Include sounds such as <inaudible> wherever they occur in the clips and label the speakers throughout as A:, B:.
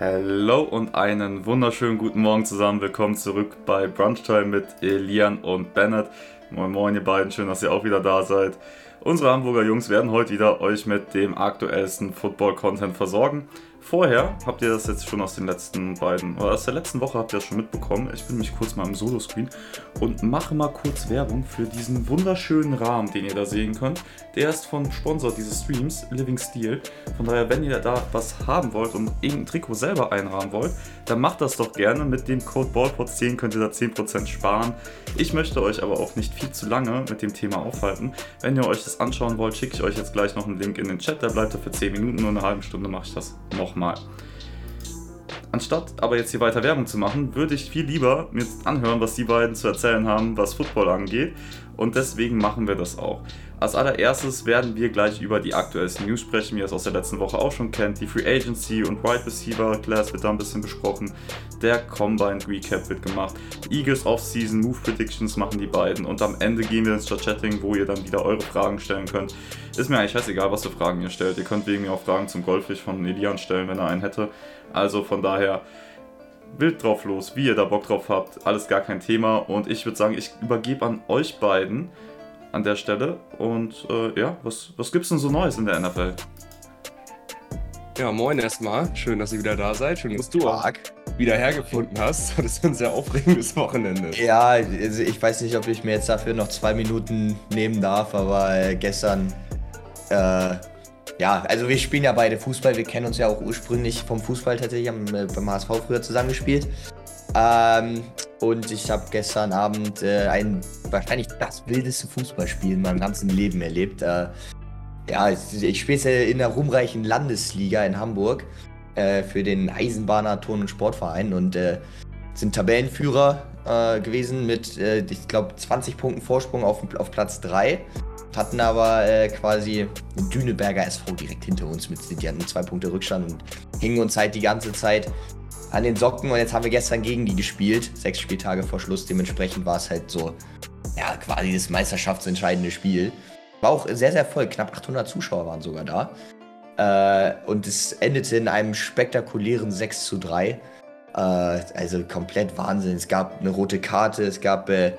A: Hallo und einen wunderschönen guten Morgen zusammen. Willkommen zurück bei Brunchtime mit Elian und Bennett. Moin Moin ihr beiden, schön, dass ihr auch wieder da seid. Unsere Hamburger Jungs werden heute wieder euch mit dem aktuellsten Football-Content versorgen. Vorher habt ihr das jetzt schon aus den letzten beiden, oder aus der letzten Woche habt ihr das schon mitbekommen. Ich bin mich kurz mal im Solo-Screen und mache mal kurz Werbung für diesen wunderschönen Rahmen, den ihr da sehen könnt. Der ist von Sponsor dieses Streams, Living Steel. Von daher, wenn ihr da was haben wollt und irgendein Trikot selber einrahmen wollt, dann macht das doch gerne. Mit dem Code BALLPOD10 könnt ihr da 10% sparen. Ich möchte euch aber auch nicht viel zu lange mit dem Thema aufhalten. Wenn ihr euch das anschauen wollt, schicke ich euch jetzt gleich noch einen Link in den Chat. Der bleibt da für 10 Minuten, nur eine halbe Stunde mache ich das noch nochmal. Anstatt aber jetzt hier weiter Werbung zu machen, würde ich viel lieber mir anhören, was die beiden zu erzählen haben, was Football angeht. Und deswegen machen wir das auch. Als allererstes werden wir gleich über die aktuellsten News sprechen, wie ihr es aus der letzten Woche auch schon kennt. Die Free Agency und Wide Receiver Class wird da ein bisschen besprochen. Der Combine Recap wird gemacht. Eagles Offseason Move Predictions machen die beiden. Und am Ende gehen wir ins Chat-Chatting, wo ihr dann wieder eure Fragen stellen könnt. Ist mir eigentlich scheißegal, was für Fragen ihr stellt. Ihr könnt wegen mir auch Fragen zum Goldfisch von Elian stellen, wenn er einen hätte. Also von daher wild drauf los, wie ihr da Bock drauf habt. Alles gar kein Thema. Und ich würde sagen, ich übergebe an euch beiden an der Stelle. Und äh, ja, was, was es denn so Neues in der NFL?
B: Ja, moin erstmal. Schön, dass ihr wieder da seid. Schön, dass du auch wieder hergefunden hast. <laughs> Das ist ein sehr aufregendes Wochenende.
C: Ja, also ich weiß nicht, ob ich mir jetzt dafür noch zwei Minuten nehmen darf, aber äh, gestern, äh, ja, also wir spielen ja beide Fußball. Wir kennen uns ja auch ursprünglich vom Fußball tatsächlich, haben äh, beim HSV früher zusammengespielt. Ähm, und ich habe gestern Abend äh, ein wahrscheinlich das wildeste Fußballspiel in meinem ganzen Leben erlebt. Äh, ja, ich spiele in der ruhmreichen Landesliga in Hamburg äh, für den Eisenbahner Turn- und Sportverein und äh, sind Tabellenführer äh, gewesen mit, äh, ich glaube, 20 Punkten Vorsprung auf, auf Platz 3. Hatten aber äh, quasi den Düneberger SV direkt hinter uns mit, die hatten zwei Punkte Rückstand und hingen uns halt die ganze Zeit an den Socken und jetzt haben wir gestern gegen die gespielt, sechs Spieltage vor Schluss. Dementsprechend war es halt so, ja, quasi das meisterschaftsentscheidende Spiel. War auch sehr, sehr voll. Knapp 800 Zuschauer waren sogar da. Äh, und es endete in einem spektakulären 6 zu 3. Äh, also komplett Wahnsinn. Es gab eine rote Karte, es gab äh,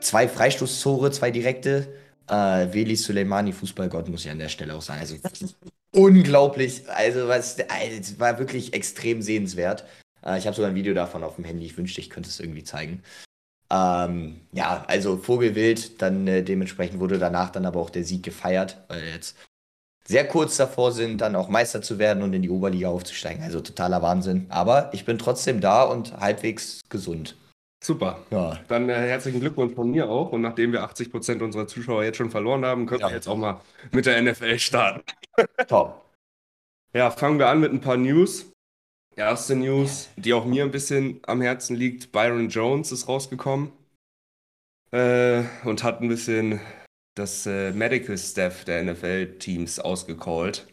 C: zwei Freistoßtore, zwei direkte. Äh, Veli Suleimani, Fußballgott, muss ich an der Stelle auch sagen. Also unglaublich. Also, was, also, es war wirklich extrem sehenswert. Äh, ich habe sogar ein Video davon auf dem Handy. Ich wünschte, ich könnte es irgendwie zeigen. Ähm, ja, also Vogelwild, dann äh, dementsprechend wurde danach dann aber auch der Sieg gefeiert, weil jetzt sehr kurz davor sind, dann auch Meister zu werden und in die Oberliga aufzusteigen. Also totaler Wahnsinn. Aber ich bin trotzdem da und halbwegs gesund.
B: Super. Ja. Dann äh, herzlichen Glückwunsch von mir auch. Und nachdem wir 80 Prozent unserer Zuschauer jetzt schon verloren haben, können ja. wir jetzt auch mal mit der NFL starten. <laughs> Top. Ja, fangen wir an mit ein paar News. Erste News, die auch mir ein bisschen am Herzen liegt. Byron Jones ist rausgekommen äh, und hat ein bisschen das äh, Medical Staff der NFL-Teams ausgecallt.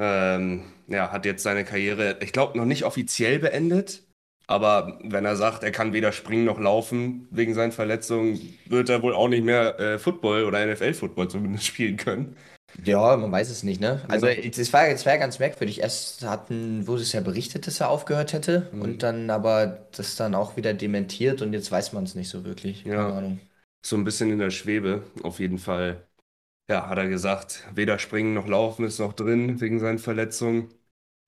B: Ähm, ja, hat jetzt seine Karriere, ich glaube, noch nicht offiziell beendet. Aber wenn er sagt, er kann weder springen noch laufen wegen seinen Verletzungen, wird er wohl auch nicht mehr äh, Football oder NFL-Football zumindest <laughs> spielen können.
C: Ja, man weiß es nicht, ne? Also es war, es war ganz merkwürdig. Erst hatten, wurde es ja berichtet, dass er aufgehört hätte mhm. und dann aber das dann auch wieder dementiert und jetzt weiß man es nicht so wirklich.
B: Keine ja. Ahnung. So ein bisschen in der Schwebe, auf jeden Fall. Ja, hat er gesagt, weder springen noch laufen ist noch drin wegen seinen Verletzungen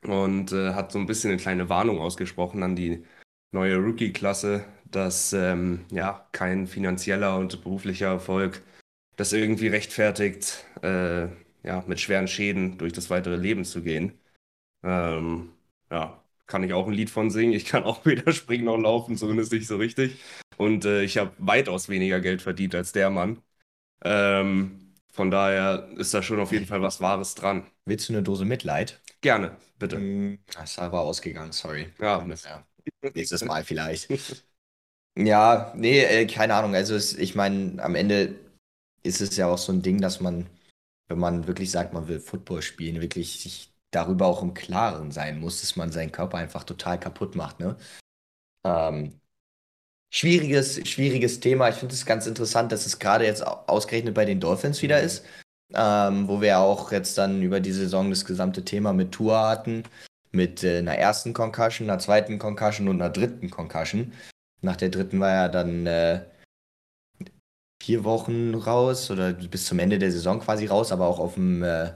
B: und äh, hat so ein bisschen eine kleine Warnung ausgesprochen an die neue Rookie-Klasse, dass ähm, ja kein finanzieller und beruflicher Erfolg das irgendwie rechtfertigt, äh, ja, mit schweren Schäden durch das weitere Leben zu gehen. Ähm, ja, kann ich auch ein Lied von singen. Ich kann auch <laughs> weder springen noch laufen, zumindest nicht so richtig. Und äh, ich habe weitaus weniger Geld verdient als der Mann. Ähm, von daher ist da schon auf jeden Fall was Wahres dran.
C: Willst du eine Dose Mitleid?
B: Gerne, bitte.
C: Mm, das war ausgegangen, sorry. Ja, ja. nächstes Mal vielleicht. <laughs> ja, nee, äh, keine Ahnung. Also es, ich meine, am Ende ist es ja auch so ein Ding, dass man, wenn man wirklich sagt, man will Football spielen, wirklich sich darüber auch im Klaren sein muss, dass man seinen Körper einfach total kaputt macht. Ne? Ähm, schwieriges, schwieriges Thema. Ich finde es ganz interessant, dass es gerade jetzt ausgerechnet bei den Dolphins wieder ist, ähm, wo wir auch jetzt dann über die Saison das gesamte Thema mit Tour hatten, mit äh, einer ersten Concussion, einer zweiten Concussion und einer dritten Concussion. Nach der dritten war er dann äh, vier Wochen raus oder bis zum Ende der Saison quasi raus, aber auch auf dem, äh,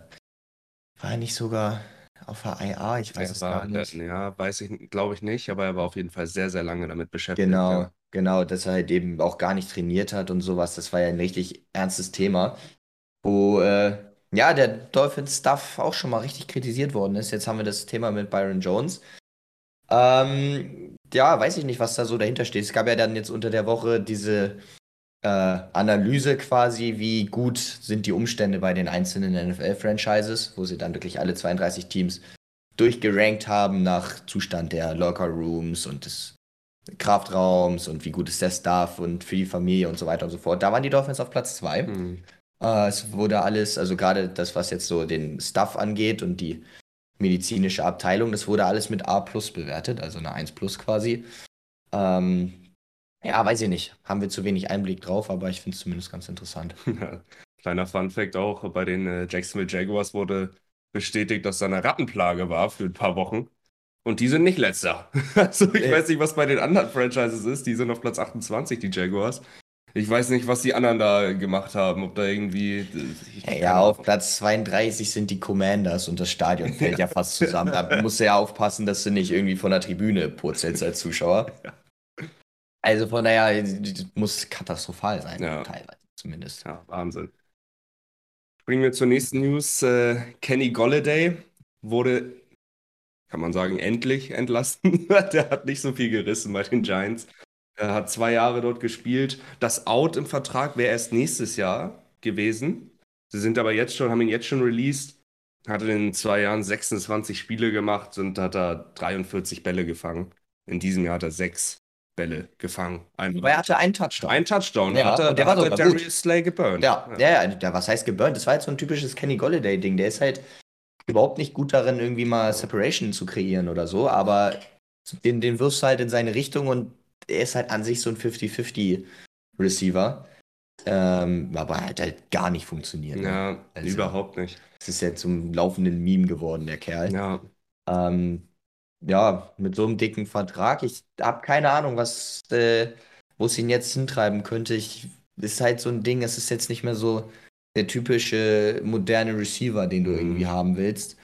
C: war er nicht sogar auf der IA? Ich weiß es gar nicht.
B: Ja, weiß ich, glaube ich nicht, aber er war auf jeden Fall sehr, sehr lange damit beschäftigt.
C: Genau,
B: ja.
C: genau, dass er halt eben auch gar nicht trainiert hat und sowas. Das war ja ein richtig ernstes Thema, wo äh, ja der Dolphins-Stuff auch schon mal richtig kritisiert worden ist. Jetzt haben wir das Thema mit Byron Jones. Ähm, ja, weiß ich nicht, was da so dahinter steht. Es gab ja dann jetzt unter der Woche diese äh, Analyse quasi, wie gut sind die Umstände bei den einzelnen NFL-Franchises, wo sie dann wirklich alle 32 Teams durchgerankt haben nach Zustand der Locker Rooms und des Kraftraums und wie gut ist der Staff und für die Familie und so weiter und so fort. Da waren die Dolphins auf Platz 2. Mhm. Äh, es wurde alles, also gerade das, was jetzt so den Staff angeht und die medizinische Abteilung, das wurde alles mit A plus bewertet, also eine 1 plus quasi. Ähm, ja, weiß ich nicht. Haben wir zu wenig Einblick drauf, aber ich finde es zumindest ganz interessant. <laughs>
B: Kleiner Fun-Fact auch: bei den äh, Jacksonville Jaguars wurde bestätigt, dass da eine Rattenplage war für ein paar Wochen. Und die sind nicht letzter. <laughs> Also, ich äh. weiß nicht, was bei den anderen Franchises ist. Die sind auf Platz 28, die Jaguars. Ich weiß nicht, was die anderen da gemacht haben. Ob da irgendwie.
C: Ja, auf Platz 32 sind die Commanders und das Stadion fällt ja, ja fast zusammen. Da musst du ja aufpassen, dass du nicht irgendwie von der Tribüne purzelst als Zuschauer. Ja. Also von daher muss katastrophal sein, ja. teilweise zumindest.
B: Ja, Wahnsinn. Springen wir zur nächsten News. Äh, Kenny Golladay wurde, kann man sagen, endlich entlassen. <laughs> Der hat nicht so viel gerissen bei den Giants. Er hat zwei Jahre dort gespielt. Das Out im Vertrag wäre erst nächstes Jahr gewesen. Sie sind aber jetzt schon, haben ihn jetzt schon released. Hat in zwei Jahren 26 Spiele gemacht und hat da 43 Bälle gefangen. In diesem Jahr hat er sechs Bälle gefangen.
C: Ein, Aber er hatte einen Touchdown.
B: Ein Touchdown.
C: Ja,
B: hatte,
C: der war
B: hat Darius Slay geburnt.
C: Ja, ja, ja, ja, was heißt geburnt? Das war jetzt so ein typisches Kenny Golladay-Ding. Der ist halt überhaupt nicht gut darin, irgendwie mal Separation zu kreieren oder so, aber den, den wirfst du halt in seine Richtung und er ist halt an sich so ein 50-50 Receiver. Ähm, aber hat halt gar nicht funktioniert.
B: Ne? Ja, also, überhaupt nicht.
C: Es ist ja zum laufenden Meme geworden, der Kerl.
B: Ja.
C: Ähm, ja, mit so einem dicken Vertrag. Ich habe keine Ahnung, was, äh, wo es ihn jetzt hintreiben könnte. Ich, ist halt so ein Ding, es ist jetzt nicht mehr so der typische moderne Receiver, den du irgendwie mhm. haben willst,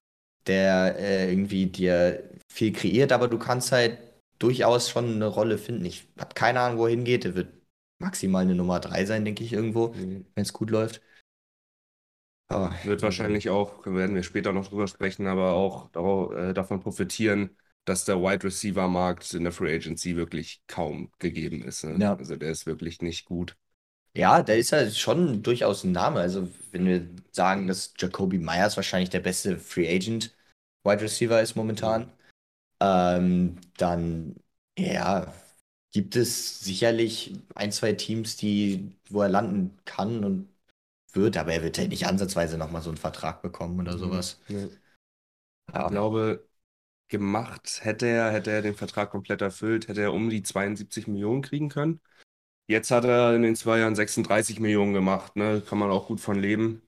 C: der äh, irgendwie dir viel kreiert, aber du kannst halt durchaus schon eine Rolle finden. Ich habe keine Ahnung, wohin geht. Er wird maximal eine Nummer 3 sein, denke ich, irgendwo, mhm. wenn es gut läuft.
B: Aber, wird wahrscheinlich auch, werden wir später noch drüber sprechen, aber auch darauf, äh, davon profitieren, dass der Wide Receiver Markt in der Free Agency wirklich kaum gegeben ist. Ne? Ja. Also der ist wirklich nicht gut.
C: Ja, der ist ja schon durchaus ein Name. Also wenn wir sagen, dass Jacoby Myers wahrscheinlich der beste Free Agent Wide Receiver ist momentan, ähm, dann ja, gibt es sicherlich ein, zwei Teams, die, wo er landen kann und wird, aber er wird halt nicht ansatzweise nochmal so einen Vertrag bekommen oder mhm. sowas.
B: Ja. Ja. Ich glaube, gemacht hätte er, hätte er den Vertrag komplett erfüllt, hätte er um die 72 Millionen kriegen können. Jetzt hat er in den zwei Jahren 36 Millionen gemacht, ne? Kann man auch gut von leben.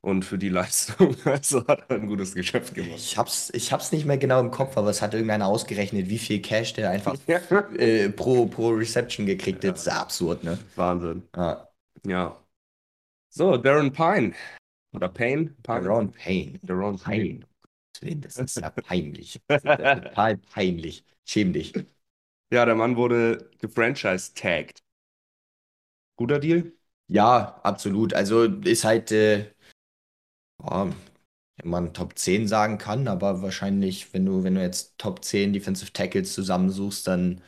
B: Und für die Leistung, <laughs> also hat er ein gutes Geschäft gemacht.
C: Ich hab's, ich hab's nicht mehr genau im Kopf, aber es hat irgendeiner ausgerechnet, wie viel Cash der einfach <laughs> ja. äh, pro, pro Reception gekriegt hat. Das ist absurd, ne?
B: Wahnsinn.
C: Ja.
B: ja. So, Darren Pine. Oder Payne?
C: Pine? Daron Payne.
B: Daron Payne.
C: Willen, das ist ja <laughs> peinlich. Ist ja total peinlich. Schäm dich.
B: Ja, der Mann wurde gefranchise-tagged. Guter Deal?
C: Ja, absolut. Also ist halt, äh, oh, wenn man Top 10 sagen kann, aber wahrscheinlich, wenn du, wenn du jetzt Top 10 Defensive Tackles zusammensuchst, dann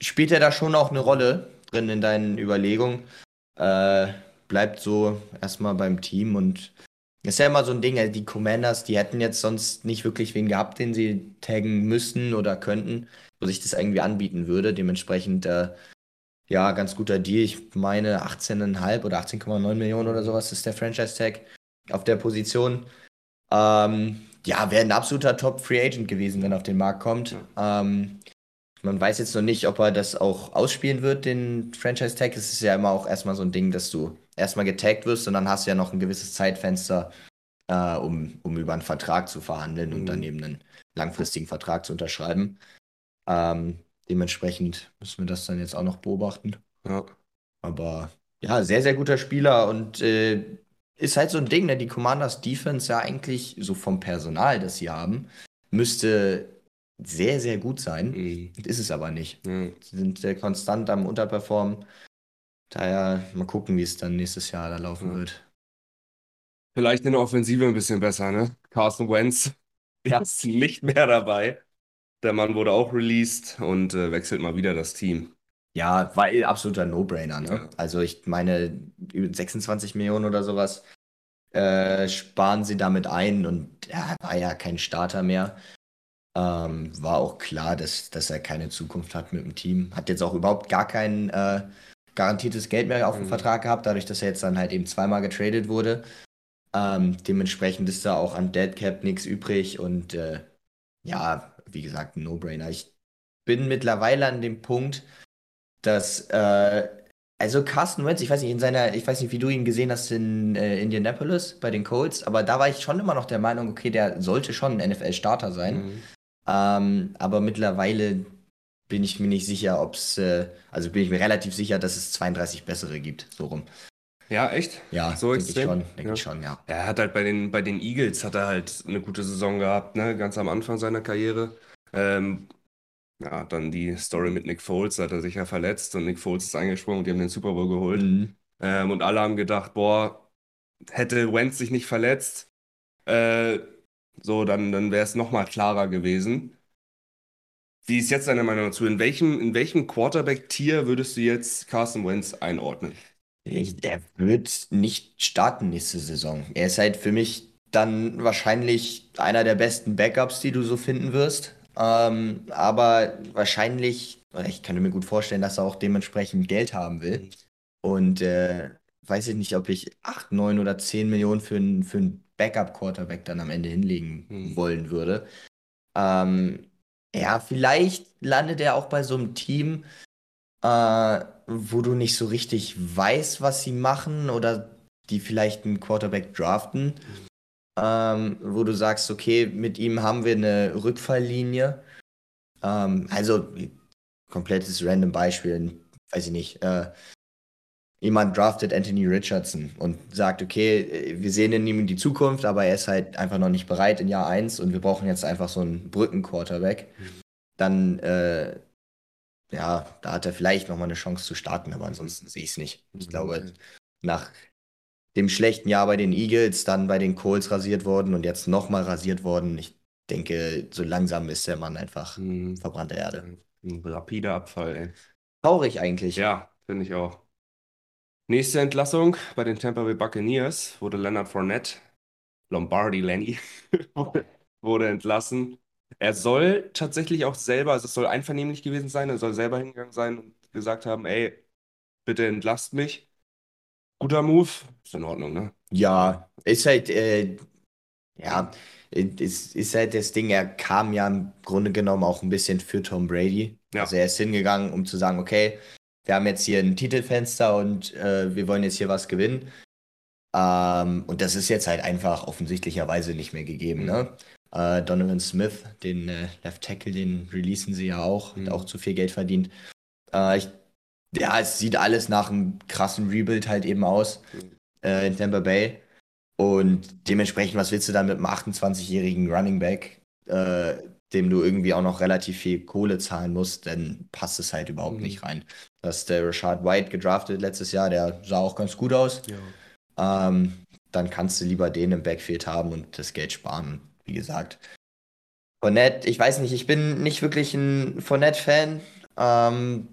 C: spielt er da schon auch eine Rolle drin in deinen Überlegungen. Äh, bleibt so erstmal beim Team und ist ja immer so ein Ding, also die Commanders, die hätten jetzt sonst nicht wirklich wen gehabt, den sie taggen müssten oder könnten, wo sich das irgendwie anbieten würde. Dementsprechend, äh, ja, ganz guter Deal. Ich meine 18,5 oder 18,9 Millionen oder sowas ist der Franchise-Tag auf der Position. Ähm, ja, wäre ein absoluter Top-Free Agent gewesen, wenn er auf den Markt kommt. Ähm, man weiß jetzt noch nicht, ob er das auch ausspielen wird, den Franchise-Tag. Es ist ja immer auch erstmal so ein Ding, dass du erstmal getaggt wirst und dann hast du ja noch ein gewisses Zeitfenster, äh, um, um über einen Vertrag zu verhandeln mhm. und dann eben einen langfristigen Vertrag zu unterschreiben. Ähm, dementsprechend müssen wir das dann jetzt auch noch beobachten. Ja. Aber ja, sehr, sehr guter Spieler und äh, ist halt so ein Ding, ne? Die Commanders Defense ja eigentlich so vom Personal, das sie haben, müsste sehr, sehr gut sein. Mhm. Ist es aber nicht. Mhm. Sie sind äh, konstant am Unterperformen. Daher mal gucken, wie es dann nächstes Jahr da laufen mhm. wird.
B: Vielleicht in der Offensive ein bisschen besser, ne? Carson Wentz <laughs> ja. ist nicht mehr dabei. Der Mann wurde auch released und äh, wechselt mal wieder das Team.
C: Ja, war eh absoluter No-Brainer. Ne? Ja. Also ich meine, 26 Millionen oder sowas äh, sparen sie damit ein und er war ja kein Starter mehr. Ähm, war auch klar, dass, dass er keine Zukunft hat mit dem Team. Hat jetzt auch überhaupt gar kein äh, garantiertes Geld mehr auf dem mhm. Vertrag gehabt, dadurch, dass er jetzt dann halt eben zweimal getradet wurde. Ähm, dementsprechend ist da auch an Dead Cap nichts übrig und äh, ja, wie gesagt, ein No-Brainer. Ich bin mittlerweile an dem Punkt, dass äh, also Carsten Wentz, ich weiß nicht, in seiner, ich weiß nicht, wie du ihn gesehen hast in äh, Indianapolis bei den Colts, aber da war ich schon immer noch der Meinung, okay, der sollte schon ein NFL-Starter sein. Mhm. Ähm, aber mittlerweile bin ich mir nicht sicher, ob es, äh, also bin ich mir relativ sicher, dass es 32 bessere gibt, so rum.
B: Ja, echt?
C: Ja, so denke ich schon, denke ja. ich schon, ja.
B: Er hat halt bei den, bei den Eagles hat er halt eine gute Saison gehabt, ne, ganz am Anfang seiner Karriere. Ähm, ja, dann die Story mit Nick Foles, da hat er sich ja verletzt und Nick Foles ist eingesprungen und die haben den Super Bowl geholt. Mhm. Ähm, und alle haben gedacht, boah, hätte Wentz sich nicht verletzt, äh, so, dann, dann wäre es nochmal klarer gewesen. Wie ist jetzt deine Meinung dazu? In welchem, in welchem Quarterback-Tier würdest du jetzt Carson Wentz einordnen?
C: Der wird nicht starten nächste Saison. Er ist halt für mich dann wahrscheinlich einer der besten Backups, die du so finden wirst. Ähm, aber wahrscheinlich, ich kann mir gut vorstellen, dass er auch dementsprechend Geld haben will. Und äh, weiß ich nicht, ob ich 8, 9 oder 10 Millionen für einen für Backup-Quarterback dann am Ende hinlegen hm. wollen würde. Ähm, ja, vielleicht landet er auch bei so einem Team, äh, wo du nicht so richtig weißt, was sie machen oder die vielleicht einen Quarterback draften. Mhm ähm, wo du sagst, okay, mit ihm haben wir eine Rückfalllinie. Ähm, also, komplettes random Beispiel, weiß ich nicht. Äh, jemand draftet Anthony Richardson und sagt, okay, wir sehen in ihm die Zukunft, aber er ist halt einfach noch nicht bereit in Jahr 1 und wir brauchen jetzt einfach so einen Brückenquarterback. Dann, äh, ja, da hat er vielleicht nochmal eine Chance zu starten, aber ansonsten sehe ich es nicht. Ich glaube, nach dem schlechten Jahr bei den Eagles, dann bei den Colts rasiert worden und jetzt nochmal rasiert worden. Ich denke, so langsam ist der Mann einfach hm. verbrannte Erde.
B: Ein rapider Abfall, ey.
C: Traurig eigentlich.
B: Ja, finde ich auch. Nächste Entlassung bei den Tampa Bay Buccaneers wurde Leonard Fournette, Lombardi Lenny, <laughs> wurde entlassen. Er soll tatsächlich auch selber, also es soll einvernehmlich gewesen sein, er soll selber hingegangen sein und gesagt haben, ey, bitte entlasst mich. Guter Move, ist in Ordnung, ne?
C: Ja, ist halt, äh, ja, es ist halt das Ding, er kam ja im Grunde genommen auch ein bisschen für Tom Brady. Ja. Also er ist hingegangen, um zu sagen, okay, wir haben jetzt hier ein Titelfenster und äh, wir wollen jetzt hier was gewinnen. Ähm, und das ist jetzt halt einfach offensichtlicherweise nicht mehr gegeben. Mhm. Ne? Äh, Donovan Smith, den äh, Left Tackle, den releasen sie ja auch, mhm. hat auch zu viel Geld verdient. Äh, ich ja, es sieht alles nach einem krassen Rebuild halt eben aus äh, in Tampa Bay. Und dementsprechend, was willst du dann mit einem 28-jährigen Running Back, äh, dem du irgendwie auch noch relativ viel Kohle zahlen musst, dann passt es halt überhaupt mhm. nicht rein. Das ist der Rashad White gedraftet letztes Jahr, der sah auch ganz gut aus. Ja. Ähm, dann kannst du lieber den im Backfield haben und das Geld sparen, wie gesagt. Fournette, ich weiß nicht, ich bin nicht wirklich ein Fournette-Fan. Ähm,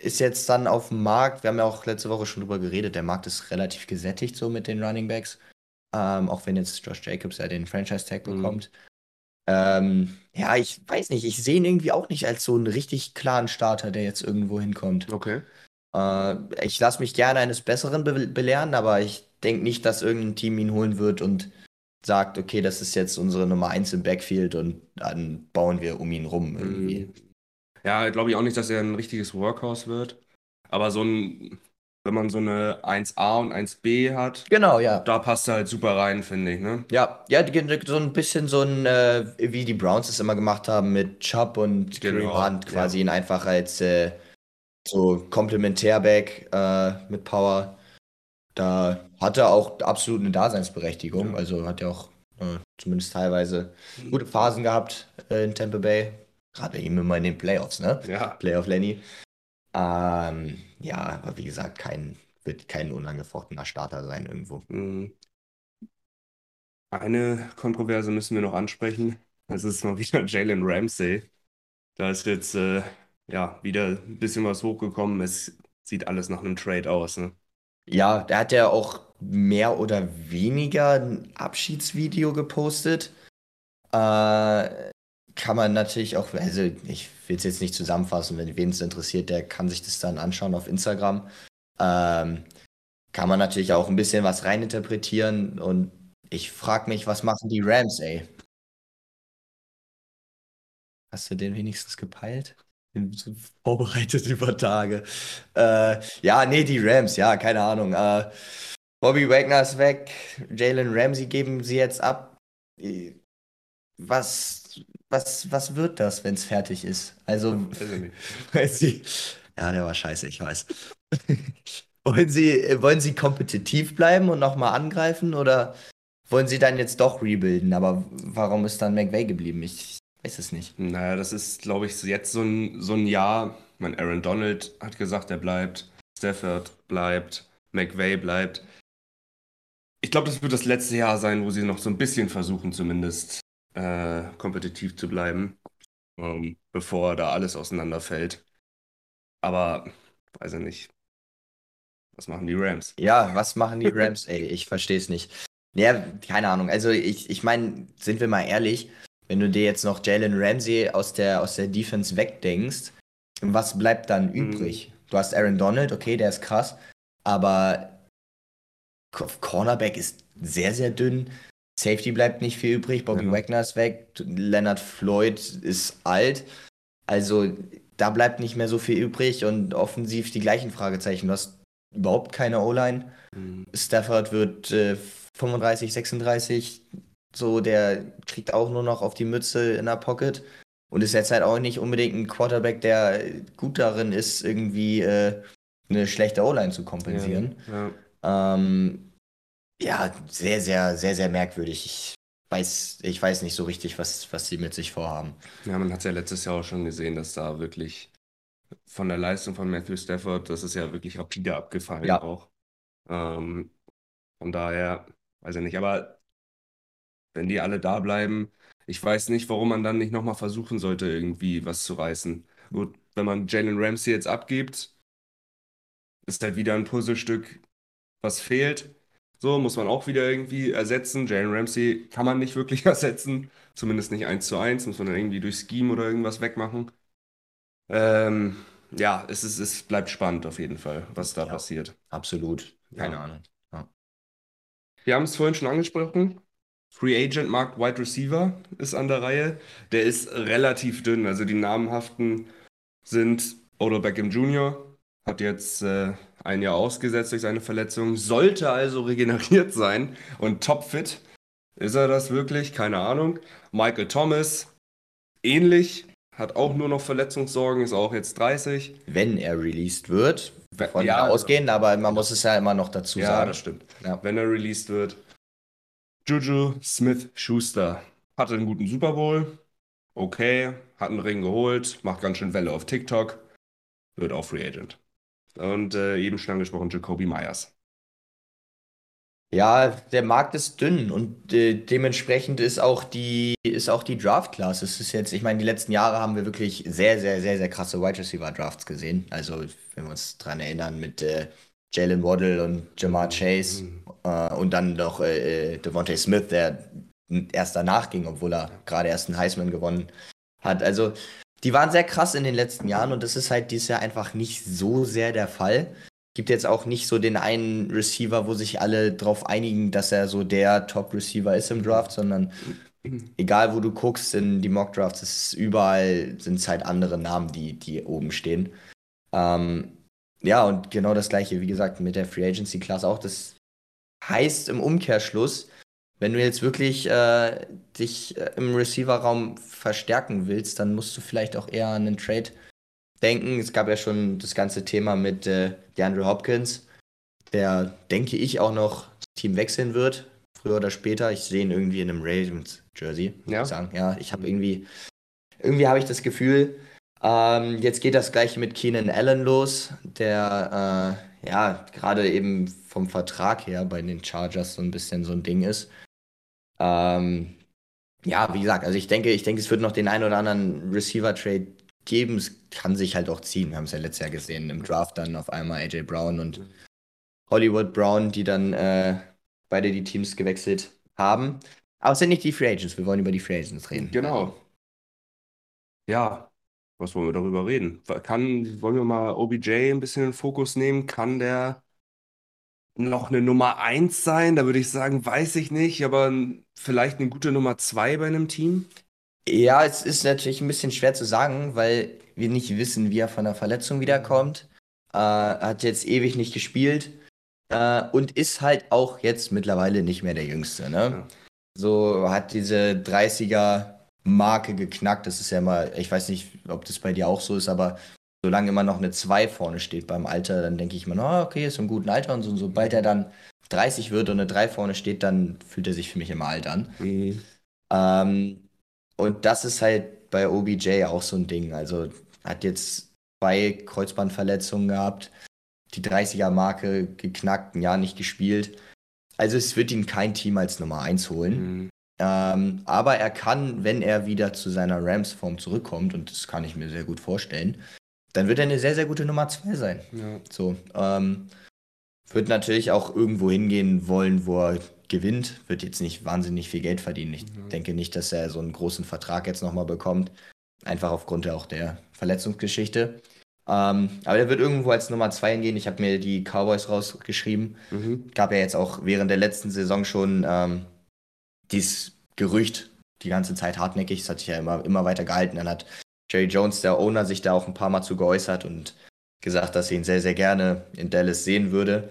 C: ist jetzt dann auf dem Markt, wir haben ja auch letzte Woche schon drüber geredet, der Markt ist relativ gesättigt so mit den Running Backs. Ähm, auch wenn jetzt Josh Jacobs ja den Franchise-Tag mhm. bekommt. Ähm, ja, ich weiß nicht, ich sehe ihn irgendwie auch nicht als so einen richtig klaren Starter, der jetzt irgendwo hinkommt.
B: Okay.
C: Äh, ich lasse mich gerne eines Besseren be belehren, aber ich denke nicht, dass irgendein Team ihn holen wird und sagt, okay, das ist jetzt unsere Nummer 1 im Backfield und dann bauen wir um ihn rum irgendwie.
B: Mhm. Ja, glaube ich auch nicht, dass er ein richtiges Workhouse wird. Aber so ein wenn man so eine 1a und 1b hat.
C: Genau, ja.
B: Da passt er halt super rein, finde ich, ne?
C: Ja, ja, so ein bisschen so ein, äh, wie die Browns es immer gemacht haben mit Chubb und genau, Kareem Hunt, quasi ja. ihn einfach als äh, so Komplementärback äh, mit Power. Da hat er auch absolut eine Daseinsberechtigung. Ja. Also hat er auch äh, zumindest teilweise gute Phasen gehabt äh, in Tampa Bay. Gerade eben immer in den Playoffs, ne?
B: Ja.
C: Playoff Lenny. Ähm, ja, aber wie gesagt, kein, wird kein unangefochtener Starter sein irgendwo. Mhm.
B: Eine Kontroverse müssen wir noch ansprechen. Das ist mal <laughs> wieder Jalen Ramsey. Da ist jetzt äh, ja wieder ein bisschen was hochgekommen. Es sieht alles nach einem Trade aus, ne?
C: Ja, der hat ja auch mehr oder weniger ein Abschiedsvideo gepostet. Äh, kann man natürlich auch, also ich will es jetzt nicht zusammenfassen, wenn wen es interessiert, der kann sich das dann anschauen auf Instagram. Ähm, kann man natürlich auch ein bisschen was reininterpretieren und ich frage mich, was machen die Rams, ey? Hast du den wenigstens gepeilt? Vorbereitet <laughs> über Tage. Äh, ja, nee, die Rams, ja, keine Ahnung. Äh, Bobby Wagner ist weg, Jalen Ramsey geben sie jetzt ab. Was, was, was wird das, wenn es fertig ist? Also, weil <laughs> sie, ja, der war scheiße, ich weiß. <laughs> wollen, sie, wollen sie kompetitiv bleiben und nochmal angreifen oder wollen sie dann jetzt doch rebuilden? Aber warum ist dann McVay geblieben? Ich weiß es nicht.
B: Naja, das ist, glaube ich, jetzt so ein, so ein Jahr. Mein Aaron Donald hat gesagt, er bleibt. Stafford bleibt. McVay bleibt ich glaube, das wird das letzte Jahr sein, wo sie noch so ein bisschen versuchen, zumindest äh, kompetitiv zu bleiben, ähm, bevor da alles auseinanderfällt. Aber weiß ich nicht. Was machen die Rams?
C: Ja, was machen die Rams? Ey, ich verstehe es nicht. Ja, keine Ahnung. Also ich, ich meine, sind wir mal ehrlich, wenn du dir jetzt noch Jalen Ramsey aus der, aus der Defense wegdenkst, was bleibt dann mhm. übrig? Mhm. Du hast Aaron Donald, okay, der ist krass, aber Cornerback ist sehr, sehr dünn. Safety bleibt nicht viel übrig. Bobby ja. Wagner ist weg. Leonard Floyd ist alt. Also da bleibt nicht mehr so viel übrig und offensiv die gleichen Fragezeichen. Du hast überhaupt keine O-Line. Mhm. Stafford wird äh, 35, 36. So, der kriegt auch nur noch auf die Mütze in der Pocket. Und ist jetzt halt auch nicht unbedingt ein Quarterback, der gut darin ist, irgendwie äh, eine schlechte O-Line zu kompensieren. Ja, ja. Ähm, ja, sehr, sehr, sehr, sehr merkwürdig. Ich weiß, ich weiß nicht so richtig, was, was sie mit sich vorhaben.
B: Ja, man hat es ja letztes Jahr auch schon gesehen, dass da wirklich von der Leistung von Matthew Stafford, das ist ja wirklich rapide abgefallen ja. auch. Ähm, von daher, weiß ich nicht, aber wenn die alle da bleiben, ich weiß nicht, warum man dann nicht nochmal versuchen sollte, irgendwie was zu reißen. Gut, wenn man Jalen Ramsey jetzt abgibt, ist halt wieder ein Puzzlestück, was fehlt. So muss man auch wieder irgendwie ersetzen. Jalen Ramsey kann man nicht wirklich <laughs> ersetzen. Zumindest nicht eins zu eins. Muss man dann irgendwie durch Scheme oder irgendwas wegmachen. Ähm, ja, es, ist, es bleibt spannend auf jeden Fall, was da ja, passiert.
C: Absolut. Keine ja. Ahnung. Ja.
B: Wir haben es vorhin schon angesprochen. Free Agent Markt Wide Receiver ist an der Reihe. Der ist relativ dünn. Also die namhaften sind Odo Beckham Jr., hat jetzt äh, ein Jahr ausgesetzt durch seine Verletzung, sollte also regeneriert sein und topfit. Ist er das wirklich? Keine Ahnung. Michael Thomas, ähnlich, hat auch nur noch Verletzungssorgen, ist auch jetzt 30.
C: Wenn er released wird, von ja, ausgehen, aber man muss es ja immer noch dazu
B: ja,
C: sagen.
B: Ja, das stimmt. Ja. Wenn er released wird. Juju Smith Schuster hatte einen guten Super Bowl. Okay, hat einen Ring geholt, macht ganz schön Welle auf TikTok, wird auch Free Agent und äh, eben schon angesprochen Jacoby Myers.
C: Ja, der Markt ist dünn und äh, dementsprechend ist auch die ist auch die Draft Class. Es ist jetzt, ich meine, die letzten Jahre haben wir wirklich sehr sehr sehr sehr krasse Wide Receiver Drafts gesehen. Also wenn wir uns dran erinnern mit äh, Jalen Waddle und Jamar Chase mhm. äh, und dann noch äh, äh Devontae Smith, der erst danach ging, obwohl er gerade erst einen Heisman gewonnen hat. Also die waren sehr krass in den letzten Jahren und das ist halt dieses Jahr einfach nicht so sehr der Fall. Gibt jetzt auch nicht so den einen Receiver, wo sich alle drauf einigen, dass er so der Top-Receiver ist im Draft, sondern egal wo du guckst in die Mock-Drafts, ist überall sind es halt andere Namen, die, die oben stehen. Ähm, ja, und genau das gleiche, wie gesagt, mit der Free Agency Class auch. Das heißt im Umkehrschluss, wenn du jetzt wirklich äh, dich äh, im Receiver-Raum verstärken willst, dann musst du vielleicht auch eher an einen Trade denken. Es gab ja schon das ganze Thema mit äh, DeAndre Hopkins, der, denke ich, auch noch Team wechseln wird, früher oder später. Ich sehe ihn irgendwie in einem Ravens-Jersey. Ja. Sagen. Ja, ich habe irgendwie, irgendwie habe ich das Gefühl, ähm, jetzt geht das gleiche mit Keenan Allen los, der äh, ja gerade eben vom Vertrag her bei den Chargers so ein bisschen so ein Ding ist. Ähm, ja, wie gesagt, also ich denke, ich denke, es wird noch den einen oder anderen Receiver-Trade geben. Es kann sich halt auch ziehen. Wir haben es ja letztes Jahr gesehen im Draft dann auf einmal AJ Brown und Hollywood Brown, die dann äh, beide die Teams gewechselt haben. Aber es sind nicht die Free Agents. Wir wollen über die Free Agents reden.
B: Genau. Ja, was wollen wir darüber reden? Kann, wollen wir mal OBJ ein bisschen in den Fokus nehmen? Kann der noch eine Nummer 1 sein? Da würde ich sagen, weiß ich nicht, aber vielleicht eine gute Nummer 2 bei einem Team?
C: Ja, es ist natürlich ein bisschen schwer zu sagen, weil wir nicht wissen, wie er von der Verletzung wiederkommt. Äh, hat jetzt ewig nicht gespielt äh, und ist halt auch jetzt mittlerweile nicht mehr der Jüngste. Ne? Ja. So hat diese 30er Marke geknackt. Das ist ja immer, ich weiß nicht, ob das bei dir auch so ist, aber solange immer noch eine 2 vorne steht beim Alter, dann denke ich mir, oh, okay, ist im guten Alter und so. Und sobald er dann 30 wird und eine 3 vorne steht, dann fühlt er sich für mich immer alt an. Mhm. Ähm, und das ist halt bei OBJ auch so ein Ding. Also hat jetzt zwei Kreuzbandverletzungen gehabt, die 30er-Marke geknackt, ein Jahr nicht gespielt. Also es wird ihn kein Team als Nummer 1 holen. Mhm. Ähm, aber er kann, wenn er wieder zu seiner Rams-Form zurückkommt, und das kann ich mir sehr gut vorstellen, dann wird er eine sehr, sehr gute Nummer 2 sein. Ja. So, ähm, wird natürlich auch irgendwo hingehen wollen, wo er gewinnt, wird jetzt nicht wahnsinnig viel Geld verdienen. Ich ja. denke nicht, dass er so einen großen Vertrag jetzt nochmal bekommt. Einfach aufgrund auch der Verletzungsgeschichte. Ähm, aber er wird irgendwo als Nummer 2 hingehen. Ich habe mir die Cowboys rausgeschrieben. Mhm. Gab ja jetzt auch während der letzten Saison schon ähm, dieses Gerücht die ganze Zeit hartnäckig. Es hat sich ja immer, immer weiter gehalten. Dann hat Jerry Jones, der Owner, sich da auch ein paar Mal zu geäußert und gesagt, dass er ihn sehr, sehr gerne in Dallas sehen würde.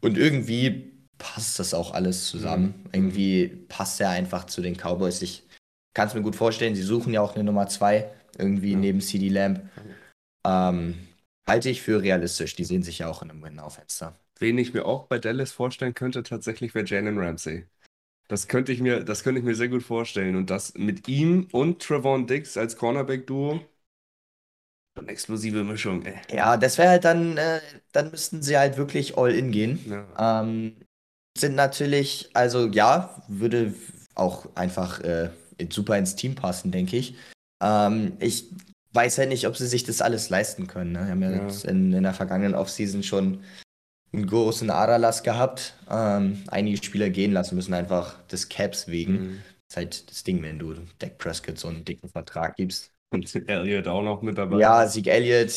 C: Und irgendwie passt das auch alles zusammen. Mhm. Irgendwie passt er einfach zu den Cowboys. Ich kann es mir gut vorstellen, sie suchen ja auch eine Nummer 2, irgendwie mhm. neben CD Lamb. Ähm, halte ich für realistisch. Die sehen sich ja auch in einem Win-Now-Fenster.
B: Wen ich mir auch bei Dallas vorstellen könnte, tatsächlich wäre Jalen Ramsey. Das könnte ich mir, das könnte ich mir sehr gut vorstellen. Und das mit ihm und Trevon Diggs als Cornerback-Duo. Eine explosive Mischung, ey.
C: Ja, das wäre halt dann, äh, dann müssten sie halt wirklich all in gehen. Ja. Ähm, sind natürlich, also ja, würde auch einfach äh, super ins Team passen, denke ich. Ähm, ich weiß ja nicht, ob sie sich das alles leisten können. Ne? Wir haben ja, ja. In, in der vergangenen Offseason schon einen großen Aderlass gehabt. Ähm, einige Spieler gehen lassen müssen, einfach des Caps wegen. Mhm. Das ist halt das Ding, wenn du Dak Prescott so einen dicken Vertrag gibst.
B: Und Elliott auch noch mit dabei.
C: Ja, Sieg Elliott,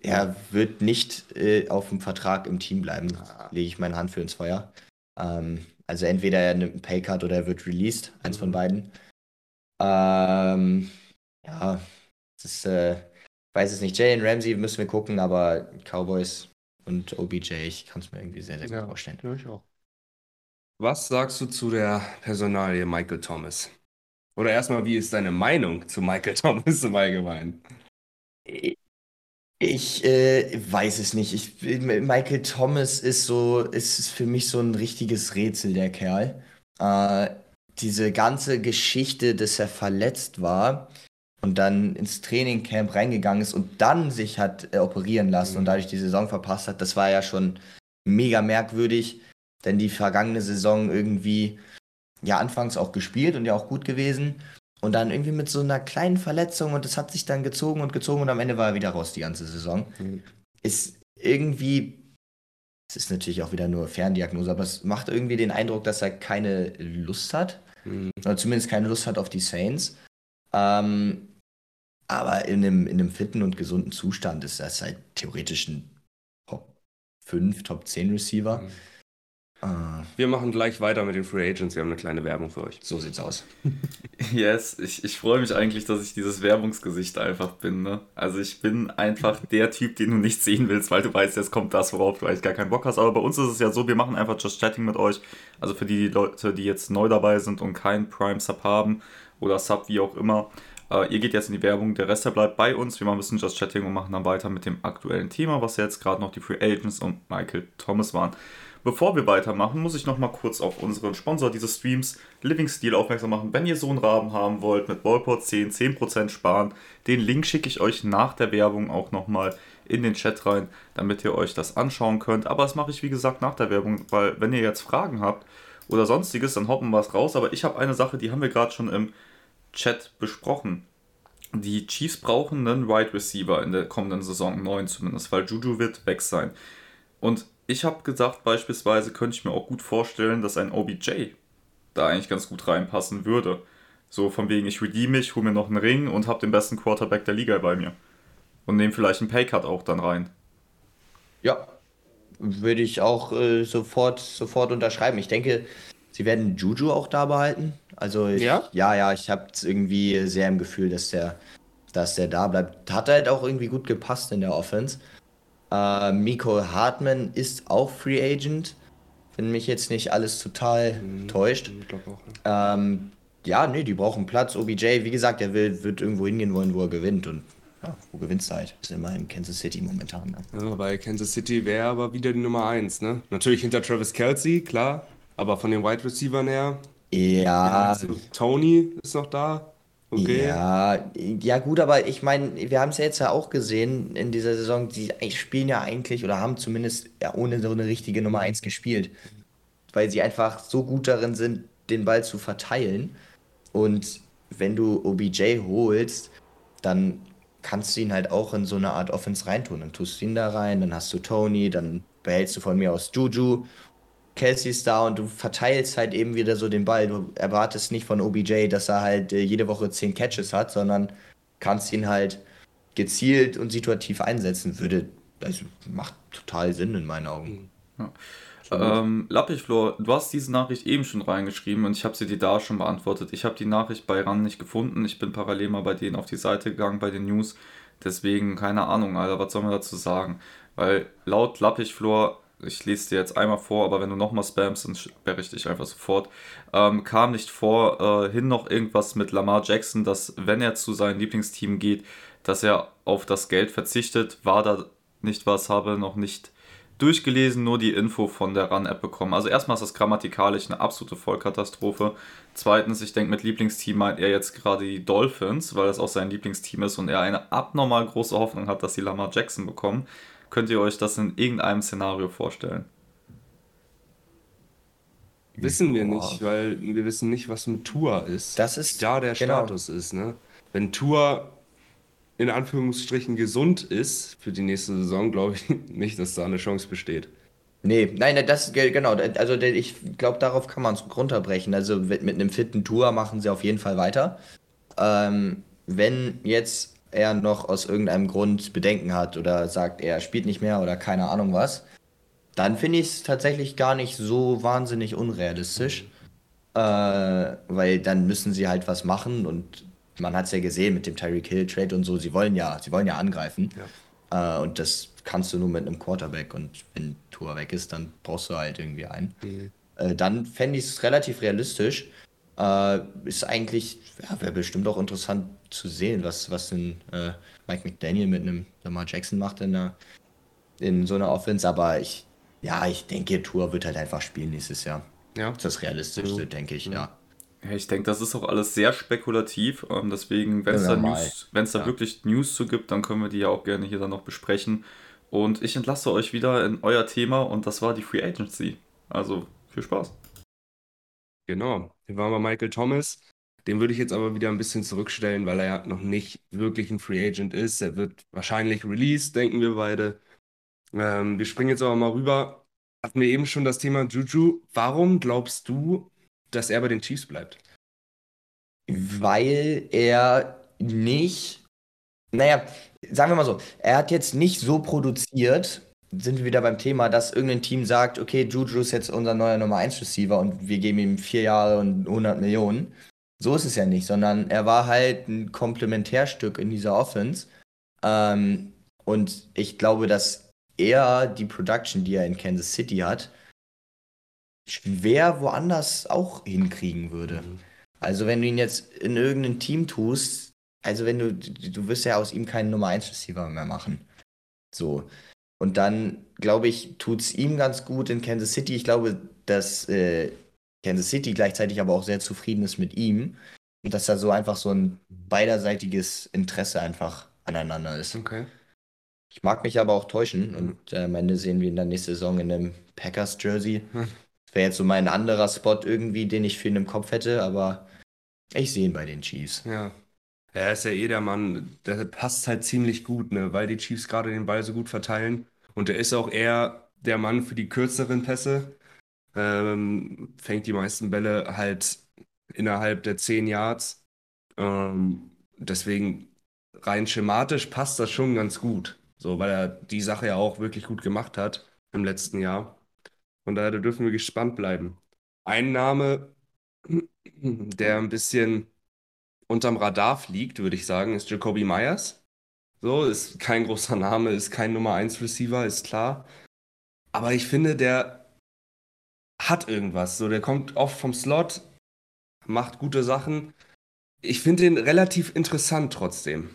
C: er wird nicht äh, auf dem Vertrag im Team bleiben. Ah. Lege ich meine Hand für ins Feuer. Ähm, also entweder er nimmt einen Paycut oder er wird released, eins mhm. von beiden. Ähm, ja, das ist, äh, weiß es nicht. Jalen Ramsey müssen wir gucken, aber Cowboys und OBJ. Ich kann es mir irgendwie sehr, sehr gut ja, vorstellen. Ja, ich auch.
B: Was sagst du zu der Personalie Michael Thomas? Oder erstmal, wie ist deine Meinung zu Michael <laughs> Thomas im Allgemeinen?
C: Ich äh, weiß es nicht. Ich, Michael Thomas ist so, ist für mich so ein richtiges Rätsel, der Kerl. Äh, diese ganze Geschichte, dass er verletzt war, und dann ins Trainingcamp reingegangen ist und dann sich hat äh, operieren lassen mhm. und dadurch die Saison verpasst hat, das war ja schon mega merkwürdig, denn die vergangene Saison irgendwie ja anfangs auch gespielt und ja auch gut gewesen und dann irgendwie mit so einer kleinen Verletzung und es hat sich dann gezogen und gezogen und am Ende war er wieder raus die ganze Saison. Mhm. Ist irgendwie es ist natürlich auch wieder nur Ferndiagnose, aber es macht irgendwie den Eindruck, dass er keine Lust hat. Mhm. Oder zumindest keine Lust hat auf die Saints. Ähm, aber in einem, in einem fitten und gesunden Zustand ist das halt theoretisch ein Top 5, Top 10 Receiver. Mhm.
B: Ah. Wir machen gleich weiter mit den Free Agents. Wir haben eine kleine Werbung für euch.
C: So sieht's aus. <laughs>
A: yes, ich, ich freue mich eigentlich, dass ich dieses Werbungsgesicht einfach bin. Ne? Also ich bin einfach <laughs> der Typ, den du nicht sehen willst, weil du weißt, jetzt kommt das, worauf du eigentlich gar keinen Bock hast. Aber bei uns ist es ja so, wir machen einfach Just Chatting mit euch. Also für die, die Leute, die jetzt neu dabei sind und keinen Prime Sub haben oder Sub, wie auch immer. Uh, ihr geht jetzt in die Werbung, der Rest der bleibt bei uns. Wir machen ein bisschen Just Chatting und machen dann weiter mit dem aktuellen Thema, was jetzt gerade noch die Free Agents und Michael Thomas waren. Bevor wir weitermachen, muss ich noch mal kurz auf unseren Sponsor dieses Streams, Living Steel, aufmerksam machen. Wenn ihr so einen Rahmen haben wollt, mit Wallport 10 10% sparen, den Link schicke ich euch nach der Werbung auch noch mal in den Chat rein, damit ihr euch das anschauen könnt. Aber das mache ich wie gesagt nach der Werbung, weil wenn ihr jetzt Fragen habt oder sonstiges, dann hoppen wir es raus. Aber ich habe eine Sache, die haben wir gerade schon im Chat besprochen. Die Chiefs brauchen einen Wide right Receiver in der kommenden Saison, 9 zumindest, weil Juju wird weg sein. Und ich habe gesagt, beispielsweise könnte ich mir auch gut vorstellen, dass ein OBJ da eigentlich ganz gut reinpassen würde. So von wegen, ich redeem mich, hole mir noch einen Ring und habe den besten Quarterback der Liga bei mir. Und nehme vielleicht einen Paycut auch dann rein.
C: Ja, würde ich auch äh, sofort, sofort unterschreiben. Ich denke, sie werden Juju auch da behalten. Also ich, ja, ja, ja ich habe irgendwie sehr im Gefühl, dass der, dass der da bleibt. Hat halt auch irgendwie gut gepasst in der Offense. Äh, Miko Hartman ist auch Free Agent, wenn mich jetzt nicht alles total mhm, täuscht. Auch, ja. Ähm, ja, nee, die brauchen Platz. OBJ, wie gesagt, er will, wird irgendwo hingehen wollen, wo er gewinnt. Und ja, wo gewinnst du halt? Ist immer in Kansas City momentan. Ne?
B: Ja, bei Kansas City wäre aber wieder die Nummer 1, ne? Natürlich hinter Travis Kelsey, klar. Aber von den Wide Receivers her.
C: Ja.
B: Also Tony ist noch da.
C: Okay. Ja, ja gut, aber ich meine, wir haben es ja jetzt ja auch gesehen in dieser Saison, die spielen ja eigentlich oder haben zumindest ja ohne so eine richtige Nummer 1 gespielt, weil sie einfach so gut darin sind, den Ball zu verteilen. Und wenn du OBJ holst, dann kannst du ihn halt auch in so eine Art Offense reintun. Dann tust du ihn da rein, dann hast du Tony, dann behältst du von mir aus Juju Kelsey ist da und du verteilst halt eben wieder so den Ball. Du erwartest nicht von OBJ, dass er halt äh, jede Woche zehn Catches hat, sondern kannst ihn halt gezielt und situativ einsetzen. Würde, also macht total Sinn in meinen Augen.
A: Ja. Ähm, Lappichflor, du hast diese Nachricht eben schon reingeschrieben und ich habe sie dir da schon beantwortet. Ich habe die Nachricht bei RAN nicht gefunden. Ich bin parallel mal bei denen auf die Seite gegangen, bei den News. Deswegen, keine Ahnung, Alter, was soll man dazu sagen? Weil laut Lappichflor ich lese dir jetzt einmal vor, aber wenn du nochmal spamst, dann sperre ich dich einfach sofort. Ähm, kam nicht vor, äh, noch irgendwas mit Lamar Jackson, dass wenn er zu seinem Lieblingsteam geht, dass er auf das Geld verzichtet. War da nicht was, habe noch nicht durchgelesen, nur die Info von der RAN-App bekommen. Also erstmal ist das grammatikalisch eine absolute Vollkatastrophe. Zweitens, ich denke, mit Lieblingsteam meint er jetzt gerade die Dolphins, weil das auch sein Lieblingsteam ist und er eine abnormal große Hoffnung hat, dass sie Lamar Jackson bekommen. Könnt ihr euch das in irgendeinem Szenario vorstellen?
B: Wissen wir nicht, weil wir wissen nicht, was mit Tour ist.
C: Das ist
B: da der genau. Status ist. Ne? Wenn Tour in Anführungsstrichen gesund ist für die nächste Saison, glaube ich <laughs> nicht, dass da eine Chance besteht.
C: Nee, nein, das genau. Also ich glaube, darauf kann man es runterbrechen. Also mit einem fitten Tour machen sie auf jeden Fall weiter. Ähm, wenn jetzt er noch aus irgendeinem Grund Bedenken hat oder sagt, er spielt nicht mehr oder keine Ahnung was, dann finde ich es tatsächlich gar nicht so wahnsinnig unrealistisch. Äh, weil dann müssen sie halt was machen und man hat es ja gesehen mit dem Tyreek Hill Trade und so, sie wollen ja, sie wollen ja angreifen. Ja. Äh, und das kannst du nur mit einem Quarterback und wenn Tour weg ist, dann brauchst du halt irgendwie einen. Mhm. Äh, dann fände ich es relativ realistisch. Äh, ist eigentlich, ja, wäre bestimmt auch interessant zu sehen, was, was denn äh, Mike McDaniel mit einem Lamar Jackson macht in, einer, in so einer Offense. Aber ich, ja, ich denke, Tour wird halt einfach spielen nächstes Jahr. Ja. Das ist das Realistischste, mhm. denke ich, ja.
A: Ja, ich denke, das ist auch alles sehr spekulativ. Ähm, deswegen, wenn es da, News, da ja. wirklich News zu gibt, dann können wir die ja auch gerne hier dann noch besprechen. Und ich entlasse euch wieder in euer Thema und das war die Free Agency. Also viel Spaß.
B: Genau, hier waren wir Michael Thomas. Den würde ich jetzt aber wieder ein bisschen zurückstellen, weil er ja noch nicht wirklich ein Free Agent ist. Er wird wahrscheinlich released, denken wir beide. Ähm, wir springen jetzt aber mal rüber. Hatten wir eben schon das Thema Juju. Warum glaubst du, dass er bei den Chiefs bleibt?
C: Weil er nicht, naja, sagen wir mal so, er hat jetzt nicht so produziert, sind wir wieder beim Thema, dass irgendein Team sagt, okay, Juju ist jetzt unser neuer Nummer 1 Receiver und wir geben ihm vier Jahre und 100 Millionen. So ist es ja nicht, sondern er war halt ein Komplementärstück in dieser Offense. Ähm, und ich glaube, dass er die Production, die er in Kansas City hat, schwer woanders auch hinkriegen würde. Mhm. Also wenn du ihn jetzt in irgendein Team tust, also wenn du, du wirst ja aus ihm keinen Nummer 1 Receiver mehr machen. So. Und dann, glaube ich, tut es ihm ganz gut in Kansas City. Ich glaube, dass äh, Kansas City gleichzeitig aber auch sehr zufrieden ist mit ihm. Und dass da so einfach so ein beiderseitiges Interesse einfach aneinander ist.
B: Okay.
C: Ich mag mich aber auch täuschen und äh, am Ende sehen wir ihn dann nächste Saison in einem Packers-Jersey. Hm. <laughs> Das wäre jetzt so mein anderer Spot irgendwie, den ich für ihn im Kopf hätte, aber ich sehe ihn bei den Chiefs.
B: Ja. Er ist ja eh der Mann, der passt halt ziemlich gut, ne, weil die Chiefs gerade den Ball so gut verteilen. Und er ist auch eher der Mann für die kürzeren Pässe. Ähm, fängt die meisten Bälle halt innerhalb der 10 Yards. Ähm, deswegen rein schematisch passt das schon ganz gut. So, weil er die Sache ja auch wirklich gut gemacht hat im letzten Jahr. Von daher dürfen wir gespannt bleiben. Ein Name, der ein bisschen unterm Radar fliegt, würde ich sagen, ist Jacoby Myers. So, ist kein großer Name, ist kein Nummer 1 Receiver, ist klar. Aber ich finde, der hat irgendwas. So, der kommt oft vom Slot, macht gute Sachen. Ich finde ihn relativ interessant trotzdem.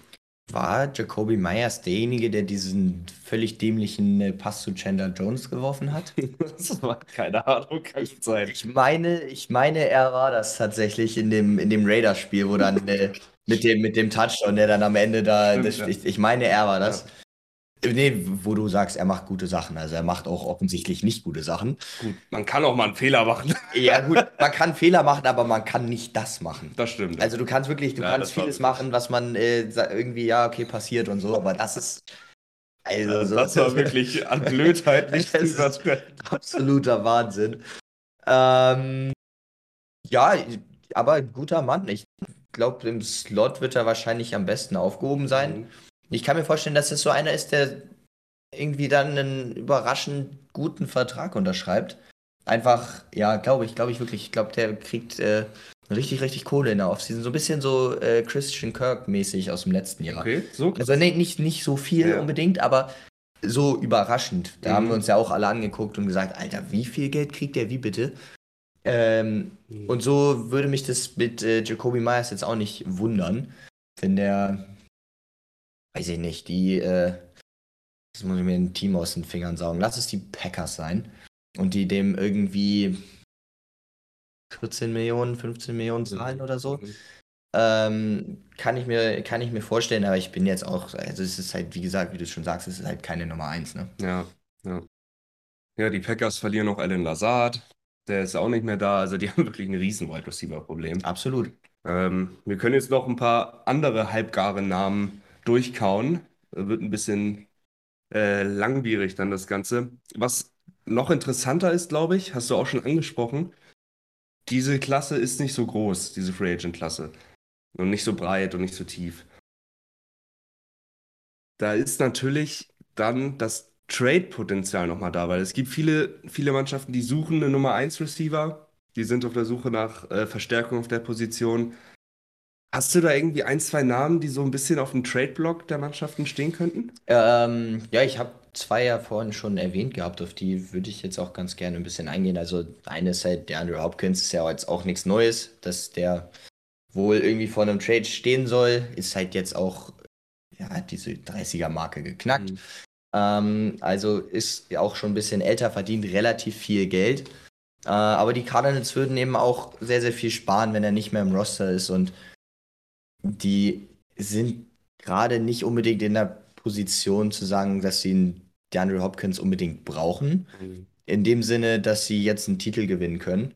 C: War Jacoby Myers derjenige, der diesen völlig dämlichen äh, Pass zu Chandler Jones geworfen hat? <laughs>
B: das war keine Ahnung, kann
C: ich sein. Ich meine, ich meine, er war das tatsächlich in dem, in dem Raiders-Spiel, wo dann äh, mit, dem, mit dem Touchdown, der dann am Ende da. Stimmt, das, ja. ich, ich, meine, er war das. Nee, wo du sagst, er macht gute Sachen. Also er macht auch offensichtlich nicht gute Sachen.
B: Gut, man kann auch mal einen Fehler machen. <laughs>
C: Ja, gut, man kann Fehler machen, aber man kann nicht das machen.
B: Das stimmt.
C: Also du kannst wirklich, du ja, kannst vieles machen, was man äh, irgendwie, ja, okay, passiert und so, aber das ist.
B: Also, ja, das war <laughs> wirklich an Blödheit <laughs> nicht.
C: Absoluter Wahnsinn. Ähm, ja, aber guter Mann. Ich glaube, im Slot wird er wahrscheinlich am besten aufgehoben sein. Mhm. Ich kann mir vorstellen, dass es so einer ist, der irgendwie dann einen überraschend guten Vertrag unterschreibt. Einfach, ja, glaube ich, glaube ich wirklich. Ich glaube, der kriegt äh, richtig, richtig Kohle in der Offseason. So ein bisschen so äh, Christian Kirk-mäßig aus dem letzten Jahr.
B: Okay, so.
C: Also nee, nicht, nicht so viel ja. unbedingt, aber so überraschend. Da mhm. haben wir uns ja auch alle angeguckt und gesagt, Alter, wie viel Geld kriegt der, wie bitte? Ähm, mhm. Und so würde mich das mit äh, Jacoby Myers jetzt auch nicht wundern, wenn der weiß ich nicht, die, äh, das muss ich mir ein Team aus den Fingern saugen. Lass es die Packers sein. Und die dem irgendwie 14 Millionen, 15 Millionen zahlen oder so. Ähm, kann, ich mir, kann ich mir vorstellen, aber ich bin jetzt auch, also es ist halt, wie gesagt, wie du schon sagst, es ist halt keine Nummer 1, ne?
B: Ja, ja. Ja, die Packers verlieren noch Alan Lazard, der ist auch nicht mehr da, also die <laughs> haben wirklich ein riesen Wide Receiver-Problem.
C: Absolut.
B: Ähm, wir können jetzt noch ein paar andere halbgare Namen durchkauen. Wird ein bisschen äh, langwierig dann das Ganze. Was noch interessanter ist, glaube ich, hast du auch schon angesprochen, diese Klasse ist nicht so groß, diese Free Agent Klasse. Und nicht so breit und nicht so tief. Da ist natürlich dann das Trade-Potenzial nochmal da, weil es gibt viele, viele Mannschaften, die suchen eine Nummer 1 Receiver, die sind auf der Suche nach äh, Verstärkung auf der Position. Hast du da irgendwie ein, zwei Namen, die so ein bisschen auf dem Trade-Block der Mannschaften stehen könnten?
C: Ähm, ja, ich habe zwei ja vorhin schon erwähnt gehabt, auf die würde ich jetzt auch ganz gerne ein bisschen eingehen. Also eine ist halt der Andrew Hopkins, ist ja jetzt auch nichts Neues, dass der wohl irgendwie vor einem Trade stehen soll, ist halt jetzt auch, ja, hat diese 30er-Marke geknackt. Mhm. Ähm, also ist auch schon ein bisschen älter, verdient relativ viel Geld. Äh, aber die Cardinals würden eben auch sehr, sehr viel sparen, wenn er nicht mehr im Roster ist und die sind gerade nicht unbedingt in der Position zu sagen, dass sie einen DeAndre Hopkins unbedingt brauchen. Mhm. In dem Sinne, dass sie jetzt einen Titel gewinnen können.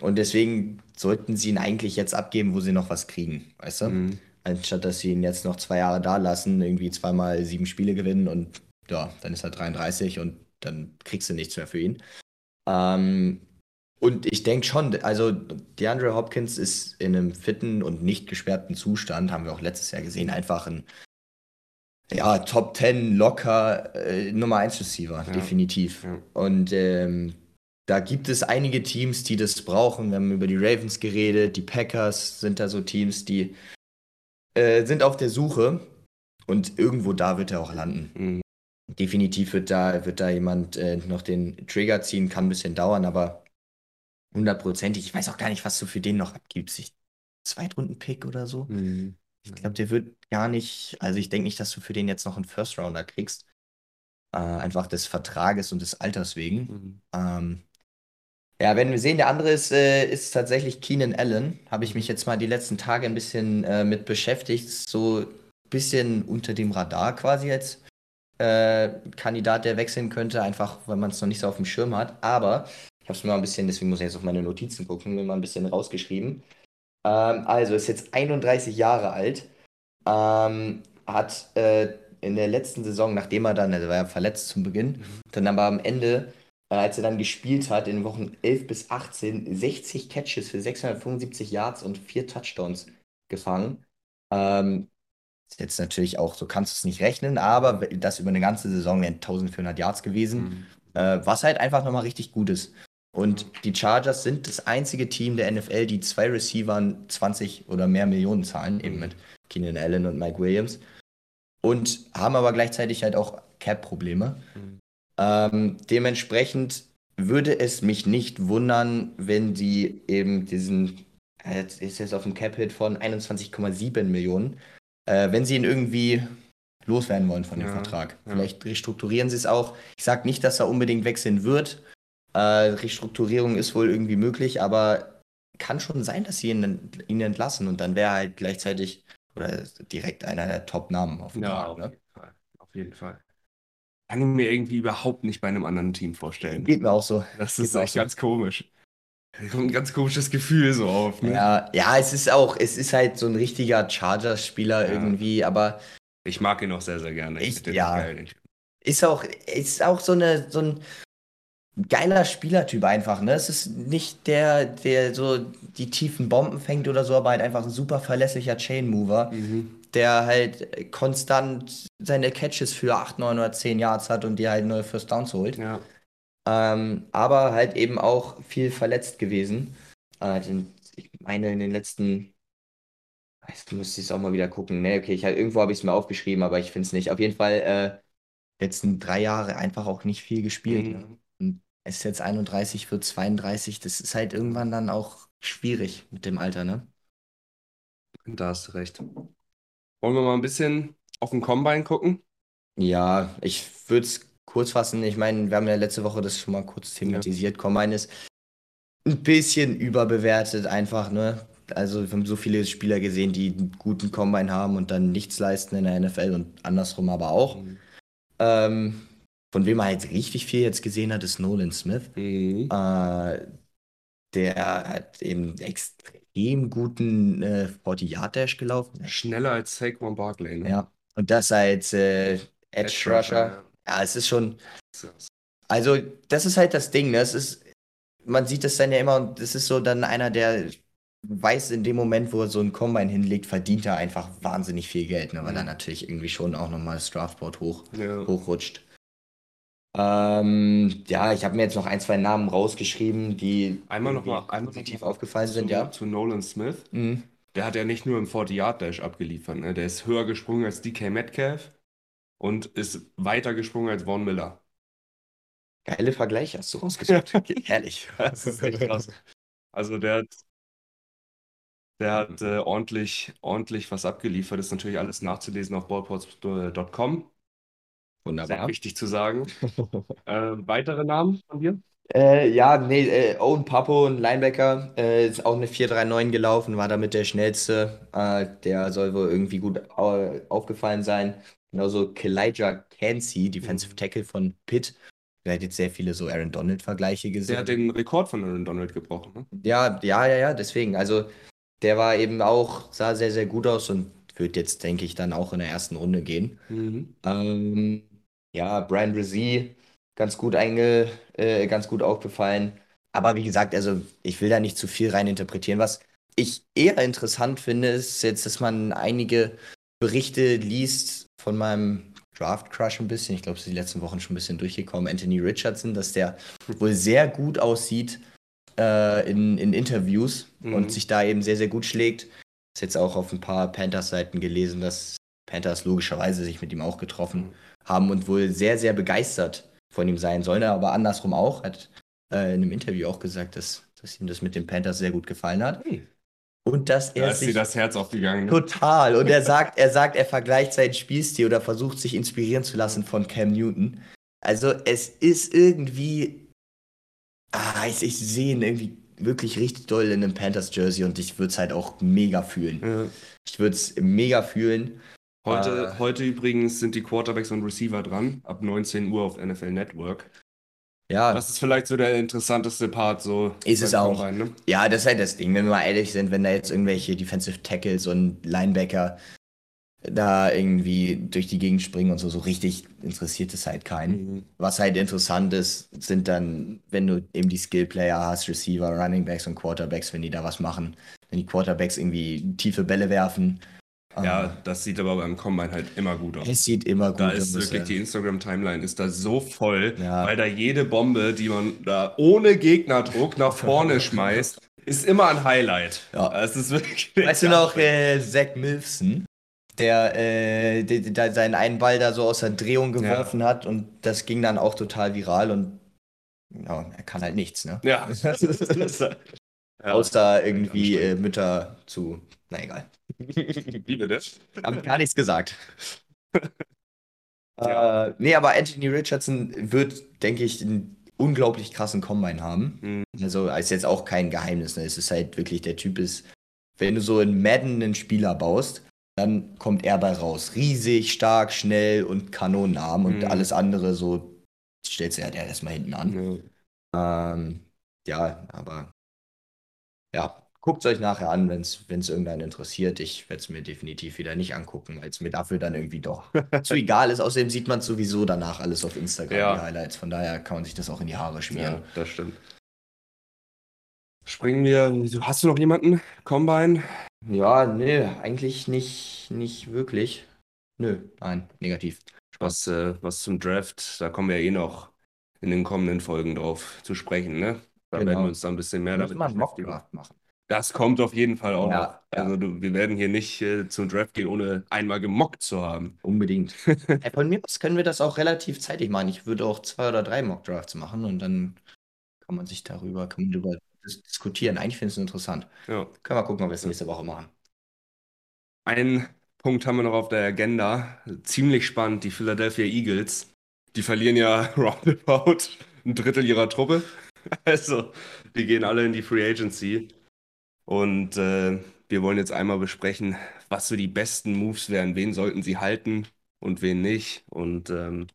C: Und deswegen sollten sie ihn eigentlich jetzt abgeben, wo sie noch was kriegen, weißt du? Mhm. Anstatt dass sie ihn jetzt noch zwei Jahre da lassen, irgendwie zweimal sieben Spiele gewinnen und ja, dann ist er 33 und dann kriegst du nichts mehr für ihn. Ähm, und ich denke schon, also DeAndre Hopkins ist in einem fitten und nicht gesperrten Zustand, haben wir auch letztes Jahr gesehen, einfach ein Ja, Top 10 locker äh, Nummer 1 Receiver, ja. definitiv. Ja. Und ähm, da gibt es einige Teams, die das brauchen. Wir haben über die Ravens geredet, die Packers sind da so Teams, die äh, sind auf der Suche und irgendwo da wird er auch landen. Mhm. Definitiv wird da, wird da jemand äh, noch den Trigger ziehen, kann ein bisschen dauern, aber hundertprozentig. Ich weiß auch gar nicht, was du für den noch abgibst. Zweitrunden-Pick oder so. Mhm. Ich glaube, der wird gar nicht, also ich denke nicht, dass du für den jetzt noch einen First Rounder kriegst. Äh, einfach des Vertrages und des Alters wegen. Mhm. Ähm, ja, wenn wir sehen, der andere ist, äh, ist tatsächlich Keenan Allen. Habe ich mich jetzt mal die letzten Tage ein bisschen äh, mit beschäftigt. So ein bisschen unter dem Radar quasi als äh, Kandidat, der wechseln könnte, einfach weil man es noch nicht so auf dem Schirm hat. Aber ich habe es mir mal ein bisschen, deswegen muss ich jetzt auf meine Notizen gucken, mir mal ein bisschen rausgeschrieben. Ähm, also ist jetzt 31 Jahre alt, ähm, hat äh, in der letzten Saison, nachdem er dann, also war er verletzt zum Beginn, mhm. dann aber am Ende, äh, als er dann gespielt hat, in Wochen 11 bis 18, 60 Catches für 675 Yards und 4 Touchdowns gefangen. Ähm, ist jetzt natürlich auch, so kannst du es nicht rechnen, aber das über eine ganze Saison wären 1400 Yards gewesen, mhm. äh, was halt einfach nochmal richtig gut ist. Und die Chargers sind das einzige Team der NFL, die zwei Receivern 20 oder mehr Millionen zahlen, eben mit Keenan Allen und Mike Williams. Und haben aber gleichzeitig halt auch Cap-Probleme. Mhm. Ähm, dementsprechend würde es mich nicht wundern, wenn sie eben diesen, jetzt ist jetzt auf dem Cap-Hit von 21,7 Millionen, äh, wenn sie ihn irgendwie loswerden wollen von dem ja, Vertrag. Ja. Vielleicht restrukturieren sie es auch. Ich sage nicht, dass er unbedingt wechseln wird, äh, Restrukturierung ist wohl irgendwie möglich, aber kann schon sein, dass sie ihn, ihn entlassen und dann wäre halt gleichzeitig oder direkt einer der Top-Namen
B: auf dem ja, Markt. Auf, ne? jeden Fall. auf jeden Fall. Kann ich mir irgendwie überhaupt nicht bei einem anderen Team vorstellen.
C: Geht mir auch so.
B: Das ist echt so. ganz komisch. Da kommt ein ganz komisches Gefühl so auf.
C: Ne? Ja, ja, es ist auch, es ist halt so ein richtiger Chargers-Spieler ja. irgendwie, aber.
B: Ich mag ihn auch sehr, sehr gerne.
C: Ich, ja. Ist auch, ist auch so eine, so ein, geiler Spielertyp einfach, ne? Es ist nicht der, der so die tiefen Bomben fängt oder so, aber halt einfach ein super verlässlicher Chain Mover, mhm. der halt konstant seine Catches für 8, 9 oder 10 Yards hat und die halt nur First Downs holt. Ja. Ähm, aber halt eben auch viel verletzt gewesen. Äh, ich meine, in den letzten. Jetzt müsste ich es auch mal wieder gucken. Ne, okay, ich, irgendwo habe ich es mir aufgeschrieben, aber ich finde es nicht. Auf jeden Fall äh, letzten drei Jahre einfach auch nicht viel gespielt. Mhm. Ne? Ist jetzt 31, wird 32. Das ist halt irgendwann dann auch schwierig mit dem Alter, ne?
B: Da hast du recht. Wollen wir mal ein bisschen auf den Combine gucken?
C: Ja, ich würde es kurz fassen. Ich meine, wir haben ja letzte Woche das schon mal kurz thematisiert. Ja. Combine ist ein bisschen überbewertet einfach, ne? Also wir haben so viele Spieler gesehen, die einen guten Combine haben und dann nichts leisten in der NFL und andersrum aber auch. Mhm. Ähm, von wem er jetzt richtig viel jetzt gesehen hat, ist Nolan Smith. Mhm. Äh, der hat eben extrem guten äh, 40-Yard-Dash gelaufen.
B: Schneller als Saquon Barkley, ne?
C: Ja. Und das als äh, Edge, Edge Rusher. Rusher. Ja. es ist schon. Also, das ist halt das Ding, ne? Es ist, man sieht das dann ja immer und es ist so dann einer, der weiß in dem Moment, wo er so einen Combine hinlegt, verdient er einfach wahnsinnig viel Geld, ne? weil mhm. er natürlich irgendwie schon auch nochmal das Draftboard hoch, ja. hochrutscht. Ähm, ja, ich habe mir jetzt noch ein, zwei Namen rausgeschrieben, die
B: Einmal noch mal,
C: einmal positiv aufgefallen sind,
B: zu,
C: ja.
B: zu Nolan Smith. Mhm. Der hat ja nicht nur im 40-Yard-Dash abgeliefert. Ne? Der ist höher gesprungen als DK Metcalf und ist weiter gesprungen als Vaughn Miller.
C: Geile Vergleiche hast du rausgesucht. <laughs> Herrlich. Das ist echt krass.
B: Also der hat, der hat äh, ordentlich, ordentlich was abgeliefert. Ist natürlich alles nachzulesen auf ballports.com.
C: Wunderbar.
B: Sehr wichtig zu sagen. <laughs> äh, weitere Namen von dir?
C: Äh, ja, nee, äh, Owen Papo, ein Linebacker, äh, ist auch eine 4-3-9 gelaufen, war damit der schnellste. Äh, der soll wohl irgendwie gut au aufgefallen sein. Genauso Kalijah Cansey, Defensive mhm. Tackle von Pitt. Hat jetzt sehr viele so Aaron Donald-Vergleiche gesehen.
B: Der hat den Rekord von Aaron Donald gebrochen, ne?
C: Ja, ja, ja, ja, deswegen. Also, der war eben auch, sah sehr, sehr gut aus und wird jetzt, denke ich, dann auch in der ersten Runde gehen. Mhm. Ähm, ja, Brian Brzee ganz gut einge, äh, ganz gut aufgefallen. Aber wie gesagt, also ich will da nicht zu viel rein interpretieren. Was ich eher interessant finde, ist jetzt, dass man einige Berichte liest von meinem Draft Crush ein bisschen, ich glaube, es ist die letzten Wochen schon ein bisschen durchgekommen, Anthony Richardson, dass der wohl sehr gut aussieht äh, in, in Interviews mhm. und sich da eben sehr, sehr gut schlägt. Ist jetzt auch auf ein paar Panthers-Seiten gelesen, dass Panthers logischerweise sich mit ihm auch getroffen mhm. Haben und wohl sehr, sehr begeistert von ihm sein sollen, aber andersrum auch. Hat äh, in einem Interview auch gesagt, dass, dass ihm das mit den Panthers sehr gut gefallen hat. Mhm. Und dass er
B: da ist sich das Herz aufgegangen.
C: Ne? Total. Und er <laughs> sagt, er sagt, er vergleicht seinen Spielstil oder versucht sich inspirieren zu lassen von Cam Newton. Also es ist irgendwie, ah, ich, ich sehe ihn irgendwie wirklich richtig doll in einem Panthers Jersey und ich würde es halt auch mega fühlen. Ja. Ich würde es mega fühlen.
B: Heute, äh, heute übrigens sind die Quarterbacks und Receiver dran, ab 19 Uhr auf NFL Network. Ja. Das ist vielleicht so der interessanteste Part, so.
C: Ist es auch. Rein, ne? Ja, das ist halt das Ding, wenn wir mal ehrlich sind, wenn da jetzt irgendwelche Defensive Tackles und Linebacker da irgendwie durch die Gegend springen und so, so richtig interessiert es halt keinen. Mhm. Was halt interessant ist, sind dann, wenn du eben die Skill-Player hast, Receiver, Running Backs und Quarterbacks, wenn die da was machen. Wenn die Quarterbacks irgendwie tiefe Bälle werfen
B: ja, ah. das sieht aber beim Combine halt immer gut aus.
C: Es sieht immer gut
B: aus. Da ist wirklich die Instagram-Timeline ist da so voll, ja. weil da jede Bombe, die man da ohne Gegnerdruck nach vorne <laughs> schmeißt, ist immer ein Highlight.
C: Ja. Es ist wirklich. Weißt du noch, äh, Zach Milfson? Der, äh, der, der, seinen einen Ball da so aus der Drehung geworfen ja. hat und das ging dann auch total viral und ja, er kann halt nichts, ne?
B: Ja. <laughs> <laughs>
C: Außer irgendwie äh, Mütter zu. Na egal.
B: Wie bitte?
C: Haben gar nichts gesagt. <laughs> ja. äh, nee, aber Anthony Richardson wird, denke ich, einen unglaublich krassen Combine haben. Mhm. Also ist jetzt auch kein Geheimnis. Ne? Es ist halt wirklich, der Typ ist, wenn du so in Madden einen Spieler baust, dann kommt er bei raus. Riesig, stark, schnell und kanonenarm und mhm. alles andere so stellst du ja erstmal hinten an. Mhm. Ähm, ja, aber ja, Guckt es euch nachher an, wenn es irgendeinen interessiert. Ich werde es mir definitiv wieder nicht angucken, weil es mir dafür dann irgendwie doch <laughs> zu egal ist. Außerdem sieht man sowieso danach alles auf Instagram, ja. die Highlights. Von daher kann man sich das auch in die Haare schmieren. Ja,
B: das stimmt. Springen wir. Hast du noch jemanden? Combine?
C: Ja, nee, eigentlich nicht, nicht wirklich. Nö, nein, negativ.
B: Was, äh, was zum Draft, da kommen wir ja eh noch in den kommenden Folgen drauf zu sprechen, ne? Da genau. werden wir uns da ein bisschen mehr
C: damit beschäftigen. machen.
B: Das kommt auf jeden Fall auch ja, noch. Also du, wir werden hier nicht äh, zum Draft gehen, ohne einmal gemockt zu haben.
C: Unbedingt. <laughs> hey, von mir aus können wir das auch relativ zeitig machen. Ich würde auch zwei oder drei Mock-Drafts machen und dann kann man sich darüber, kann man darüber diskutieren. Eigentlich finde ich es interessant. Ja. Können wir gucken, ob wir es nächste Woche machen.
B: Ein Punkt haben wir noch auf der Agenda. Ziemlich spannend, die Philadelphia Eagles. Die verlieren ja <laughs> roundabout ein Drittel ihrer Truppe. <laughs> Also, die gehen alle in die Free Agency. Und äh, wir wollen jetzt einmal besprechen, was so die besten Moves wären. Wen sollten sie halten und wen nicht? Und ähm,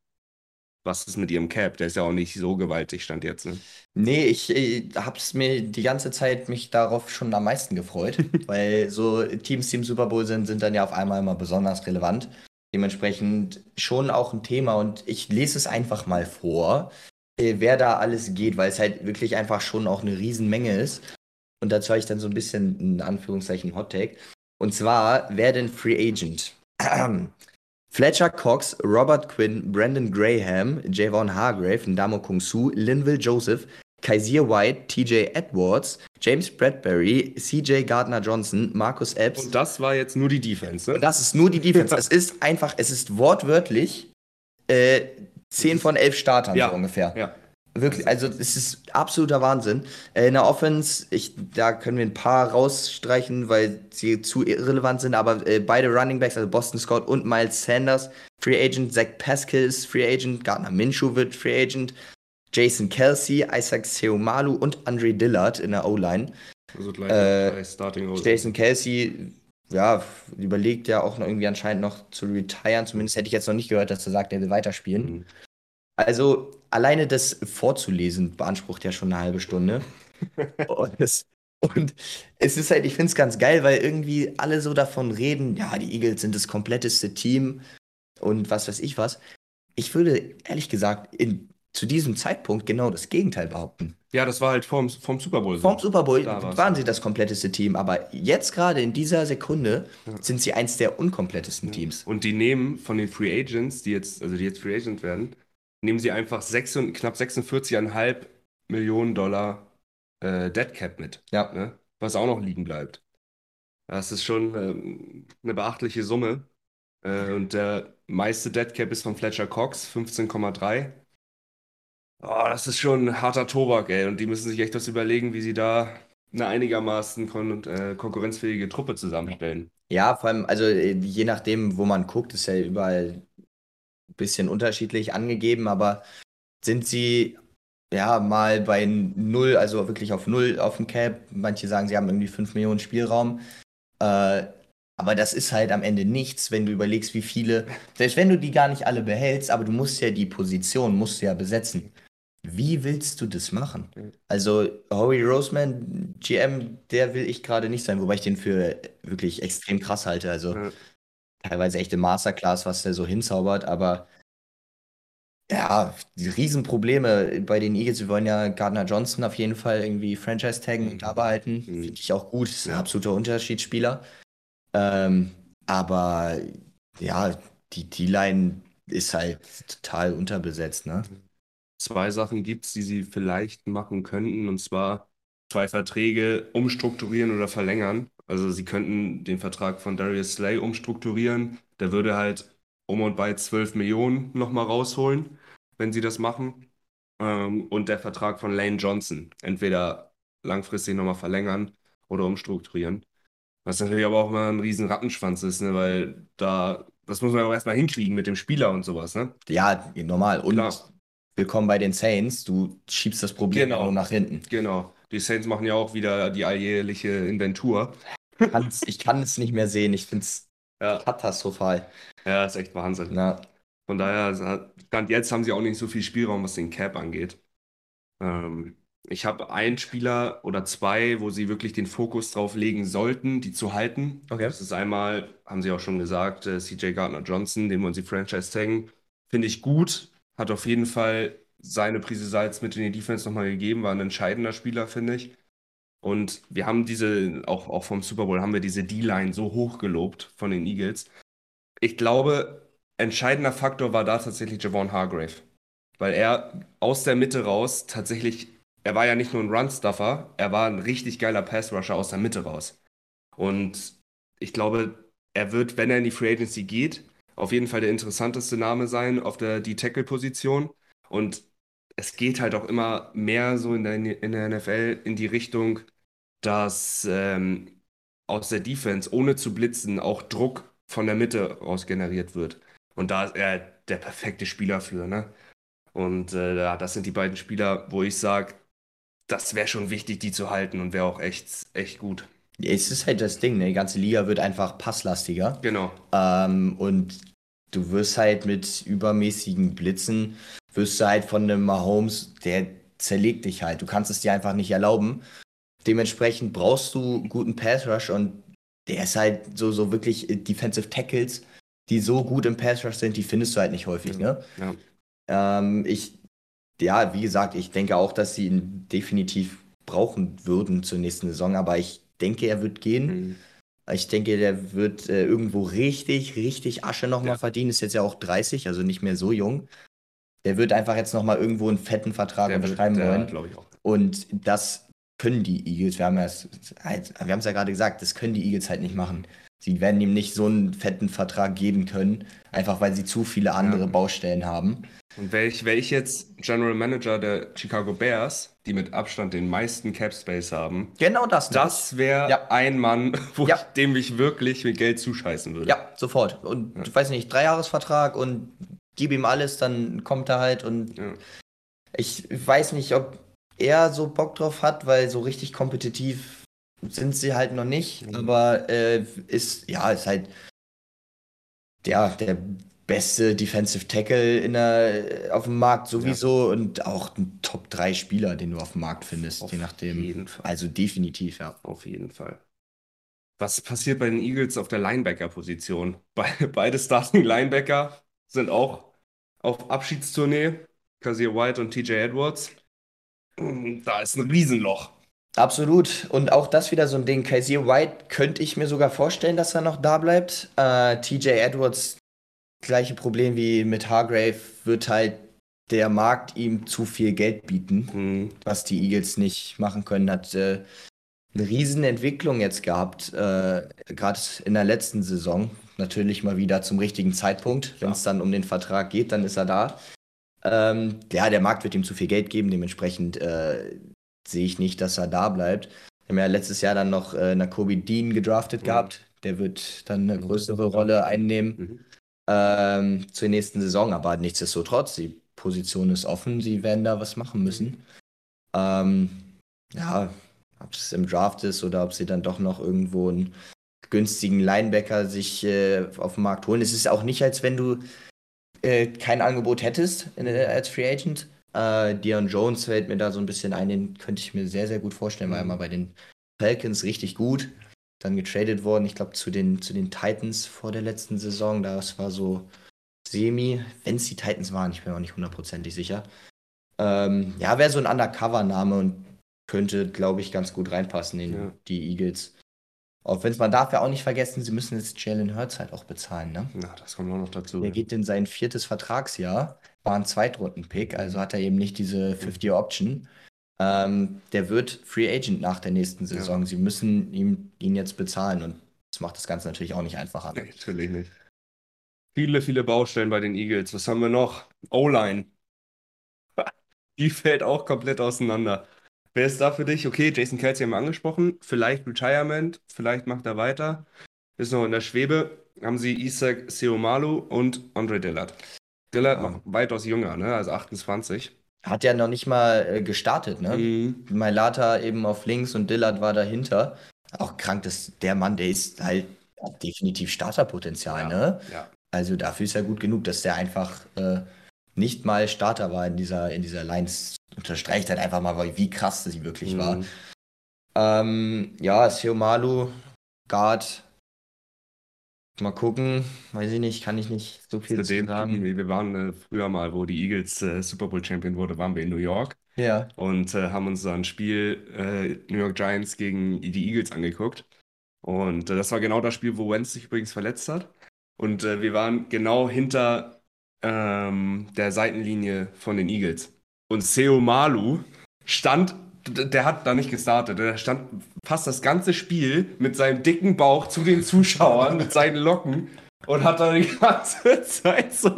B: was ist mit ihrem Cap? Der ist ja auch nicht so gewaltig, stand jetzt. Ne?
C: Nee, ich, ich habe es mir die ganze Zeit mich darauf schon am meisten gefreut, <laughs> weil so Teams, die im Super Bowl sind, sind dann ja auf einmal immer besonders relevant. Dementsprechend schon auch ein Thema und ich lese es einfach mal vor, äh, wer da alles geht, weil es halt wirklich einfach schon auch eine Riesenmenge ist. Und dazu habe ich dann so ein bisschen in Anführungszeichen Hot Take. Und zwar, wer denn Free Agent? <clears throat> Fletcher Cox, Robert Quinn, Brandon Graham, Javon Hargrave, Ndamo Kung Su, Linville Joseph, Kaiser White, TJ Edwards, James Bradbury, CJ Gardner Johnson, Marcus Epps.
B: Und das war jetzt nur die Defense, ne?
C: Das ist nur die Defense. es ist einfach, es ist wortwörtlich äh, 10 von 11 Startern ja. so ungefähr. Ja. Wirklich, also es ist absoluter Wahnsinn. Äh, in der Offense, ich, da können wir ein paar rausstreichen, weil sie zu irrelevant sind, aber äh, beide Running Backs, also Boston Scott und Miles Sanders, Free Agent, Zach Pascal ist Free Agent, Gardner Minshew wird Free Agent, Jason Kelsey, Isaac Seomalu und Andre Dillard in der O-Line. Also gleich äh, Starting O Jason Kelsey, ja, überlegt ja auch noch irgendwie anscheinend noch zu retiren. Zumindest hätte ich jetzt noch nicht gehört, dass er sagt, er will weiterspielen. Mhm. Also alleine das vorzulesen beansprucht ja schon eine halbe Stunde. <laughs> und, es, und es ist halt, ich finde es ganz geil, weil irgendwie alle so davon reden, ja, die Eagles sind das kompletteste Team und was weiß ich was. Ich würde ehrlich gesagt in zu diesem Zeitpunkt genau das Gegenteil behaupten.
B: Ja, das war halt vorm, vorm Super Bowl. so.
C: Vorm Super Bowl
B: Da
C: waren sie das kompletteste Team, aber jetzt gerade in dieser Sekunde sind sie eins der unkomplettesten Teams.
B: Und die nehmen von den Free Agents, die jetzt, also die jetzt Free Agent werden, nehmen sie einfach sechs, knapp 46,5 Millionen Dollar äh, Dead Cap mit,
C: Ja.
B: ne? Was auch noch liegen bleibt. Das ist schon ähm, eine beachtliche Summe. Äh, und der meiste Dead Cap ist von Fletcher Cox, 15,3. Oh, das ist schon ein harter Tobak, ey. Und die müssen sich echt was überlegen, wie sie da eine einigermaßen kon äh, konkurrenzfähige Truppe zusammenstellen.
C: Ja, vor allem, also äh, je nachdem, wo man guckt, ist ja überall bisschen unterschiedlich angegeben, aber sind sie ja mal bei null, also wirklich auf null auf dem Cap? Manche sagen, sie haben irgendwie 5 Millionen Spielraum. Äh, aber das ist halt am Ende nichts, wenn du überlegst, wie viele, selbst wenn du die gar nicht alle behältst, aber du musst ja die Position, musst du ja besetzen. Wie willst du das machen? Also Howie Roseman, GM, der will ich gerade nicht sein, wobei ich den für wirklich extrem krass halte. Also
B: Ja.
C: Teilweise echte Masterclass, was der so hinzaubert, aber ja, die Riesenprobleme bei den Eagles. Wir wollen ja Gardner Johnson auf jeden Fall irgendwie Franchise taggen und da behalten.
B: Mhm.
C: Finde ich auch gut. Ist ein
B: Ja.
C: absoluter Unterschiedsspieler. Ähm, aber ja, die D-Line ist halt total unterbesetzt, ne?
B: zwei Sachen gibt es, die sie vielleicht machen könnten, und zwar zwei Verträge umstrukturieren oder verlängern. Also sie könnten den Vertrag von Darius Slay umstrukturieren. Der würde halt um und bei 12 Millionen nochmal rausholen, wenn sie das machen. Ähm, und der Vertrag von Lane Johnson. Entweder langfristig nochmal verlängern oder umstrukturieren. Was natürlich aber auch immer ein riesen Rattenschwanz ist, ne? Weil da, das muss man auch erstmal hinkriegen mit dem Spieler und sowas, ne?
C: Ja, normal. Und
B: Klar.
C: willkommen bei den Saints. Du schiebst das Problem
B: Genau.
C: nach hinten.
B: Genau. Die Saints machen ja auch wieder die alljährliche Inventur.
C: Kann's, ich kann es nicht mehr sehen. Ich finde es
B: Ja,
C: katastrophal.
B: ja, ist echt Wahnsinn.
C: Na,
B: Von daher, Stand jetzt haben sie auch nicht so viel Spielraum, was den Cap angeht. Ähm, ich habe einen Spieler oder zwei, wo sie wirklich den Fokus drauf legen sollten, die zu halten.
C: Okay.
B: Das ist einmal, haben sie auch schon gesagt, äh, CJ Gardner Johnson, den wollen sie Franchise taggen. Finde ich gut. Hat auf jeden Fall seine Prise Salz mit in die Defense nochmal gegeben. War ein entscheidender Spieler, finde ich. Und wir haben diese, auch, auch vom Super Bowl, haben wir diese D-Line so hoch gelobt von den Eagles. Ich glaube, entscheidender Faktor war da tatsächlich Javon Hargrave. Weil er aus der Mitte raus tatsächlich, er war ja nicht nur ein Run-Stuffer, er war ein richtig geiler Pass-Rusher aus der Mitte raus. Und ich glaube, er wird, wenn er in die Free Agency geht, auf jeden Fall der interessanteste Name sein auf der D-Tackle-Position. Und es geht halt auch immer mehr so in der, in der NFL in die Richtung, dass ähm, aus der Defense, ohne zu blitzen, auch Druck von der Mitte raus generiert wird. Und da ist er der perfekte Spieler für, ne? Und äh, das sind die beiden Spieler, wo ich sage, das wäre schon wichtig, die zu halten und wäre auch echt, echt gut.
C: es ist halt das Ding, ne? Die ganze Liga wird einfach passlastiger.
B: Genau.
C: Ähm, und du wirst halt mit übermäßigen Blitzen, wirst du halt von einem Mahomes, der zerlegt dich halt. Du kannst es dir einfach nicht erlauben. Dementsprechend brauchst du guten Pass Rush und der ist halt so, so wirklich äh, Defensive Tackles, die so gut im Pass Rush sind, die findest du halt nicht häufig, ne?
B: Ja.
C: Ähm, ich, ja, wie gesagt, ich denke auch, dass sie ihn definitiv brauchen würden zur nächsten Saison, aber ich denke, er wird gehen.
B: Mhm.
C: Ich denke, der wird äh, irgendwo richtig, richtig Asche nochmal
B: Ja.
C: verdienen. Ist jetzt ja auch 30, also nicht mehr so jung. Der wird einfach jetzt nochmal irgendwo einen fetten Vertrag unterschreiben wollen.
B: glaube ich auch.
C: Und das können die Eagles. Wir haben ja es halt, wir haben es ja gerade gesagt, das können die Eagles halt nicht machen. Sie werden ihm nicht so einen fetten Vertrag geben können, einfach weil sie zu viele andere
B: Ja.
C: Baustellen haben.
B: Und wäre ich, wär ich jetzt General Manager der Chicago Bears, die mit Abstand den meisten Cap Space haben,
C: Genau das.
B: das wäre
C: Ja.
B: ein Mann, <laughs>
C: Ja.
B: ich, dem ich wirklich mit Geld zuscheißen würde.
C: Ja, sofort. Und du weißt nicht, Dreijahresvertrag und gib ihm alles, dann kommt er halt und
B: Ja.
C: ich weiß nicht, ob er so Bock drauf hat, weil so richtig kompetitiv sind sie halt noch nicht.
B: Mhm.
C: Aber äh, ist, ja, ist halt ja, der beste Defensive Tackle in der, auf dem Markt sowieso und auch ein Top 3 Spieler, den du auf dem Markt findest,
B: Auf
C: je nachdem.
B: jeden Fall.
C: Also definitiv, ja.
B: Auf jeden Fall. Was passiert bei den Eagles auf der Linebacker-Position? <laughs> Be beide Starting Linebacker sind auch auf Abschiedstournee. Kazir White und TJ Edwards. <clears throat> Da ist ein Riesenloch.
C: Absolut. Und auch das wieder so ein Ding. Kazir White könnte ich mir sogar vorstellen, dass er noch da bleibt. Äh, TJ Edwards, gleiche Problem wie mit Hargrave, wird halt der Markt ihm zu viel Geld bieten, mhm. was die Eagles nicht machen können. Hat äh, eine Riesenentwicklung jetzt gehabt, äh, gerade in der letzten Saison. Natürlich mal wieder zum richtigen Zeitpunkt. Wenn es dann um den Vertrag geht, dann ist er da. Ähm, ja, der Markt wird ihm zu viel Geld geben, dementsprechend äh, sehe ich nicht, dass er da bleibt. Wir haben ja letztes Jahr dann noch äh, Nakobe Dean gedraftet mhm. gehabt. Der wird dann eine größere Rolle einnehmen mhm. ähm, zur nächsten Saison. Aber nichtsdestotrotz, die Position ist offen. Sie werden da was machen müssen. Ähm, ja, ob es im Draft ist oder ob sie dann doch noch irgendwo einen günstigen Linebacker sich äh, auf den Markt holen. Es ist auch nicht, als wenn du äh, kein Angebot hättest in, äh, als Free Agent. Äh, Dion Jones fällt mir da so ein bisschen ein, den könnte ich mir sehr, sehr gut vorstellen, war immer bei den Falcons richtig gut. Dann getradet worden, ich glaube, zu den, zu den Titans vor der letzten Saison. Das war so semi, wenn es die Titans waren, ich bin mir auch nicht hundertprozentig sicher. Ähm, ja, wäre so ein Undercover-Name und könnte, glaube ich, ganz gut reinpassen in ja. die Eagles. Auch wenn es man darf ja auch nicht vergessen, sie müssen jetzt Jalen Hurts halt auch bezahlen, ne?
B: Ja, das kommt auch noch dazu.
C: Er ja. geht in sein viertes Vertragsjahr, war ein Zweitrunden-Pick, also hat er eben nicht diese 50-Option. Ähm, der wird Free Agent nach der nächsten Saison. Ja. Sie müssen ihm, ihn jetzt bezahlen und das macht das Ganze natürlich auch nicht einfacher.
B: Nee, natürlich nicht. Viele, viele Baustellen bei den Eagles. Was haben wir noch? O-Line. <laughs> Die fällt auch komplett auseinander. Wer ist da für dich? Okay, Jason Kelsey haben wir angesprochen. Vielleicht Retirement, vielleicht macht er weiter. Ist noch in der Schwebe. Haben sie Isaac Seomalu und Andre Dillard. Dillard ja. noch weitaus jünger, ne? also 28.
C: Hat ja noch nicht mal äh, gestartet, ne? Mhm. Mailata eben auf links und Dillard war dahinter. Auch krank, dass der Mann, der ist halt definitiv Starterpotenzial, ja. ne? Ja. Also dafür ist er gut genug, dass der einfach äh, nicht mal Starter war in dieser, in dieser Lines unterstreicht halt einfach mal, wie krass sie wirklich mhm. war. Ähm, ja, Seomalu, Guard. Mal gucken, weiß ich nicht, kann ich nicht so viel
B: zu sagen. Wir waren äh, früher mal, wo die Eagles äh, Super Bowl Champion wurde, waren wir in New York.
C: Ja.
B: Und äh, haben uns ein Spiel äh, New York Giants gegen die Eagles angeguckt. Und äh, das war genau das Spiel, wo Wentz sich übrigens verletzt hat. Und äh, wir waren genau hinter ähm, der Seitenlinie von den Eagles. Und Seo Malu stand, der hat da nicht gestartet, der stand fast das ganze Spiel mit seinem dicken Bauch zu den Zuschauern, mit seinen Locken und hat da die ganze <laughs> Zeit so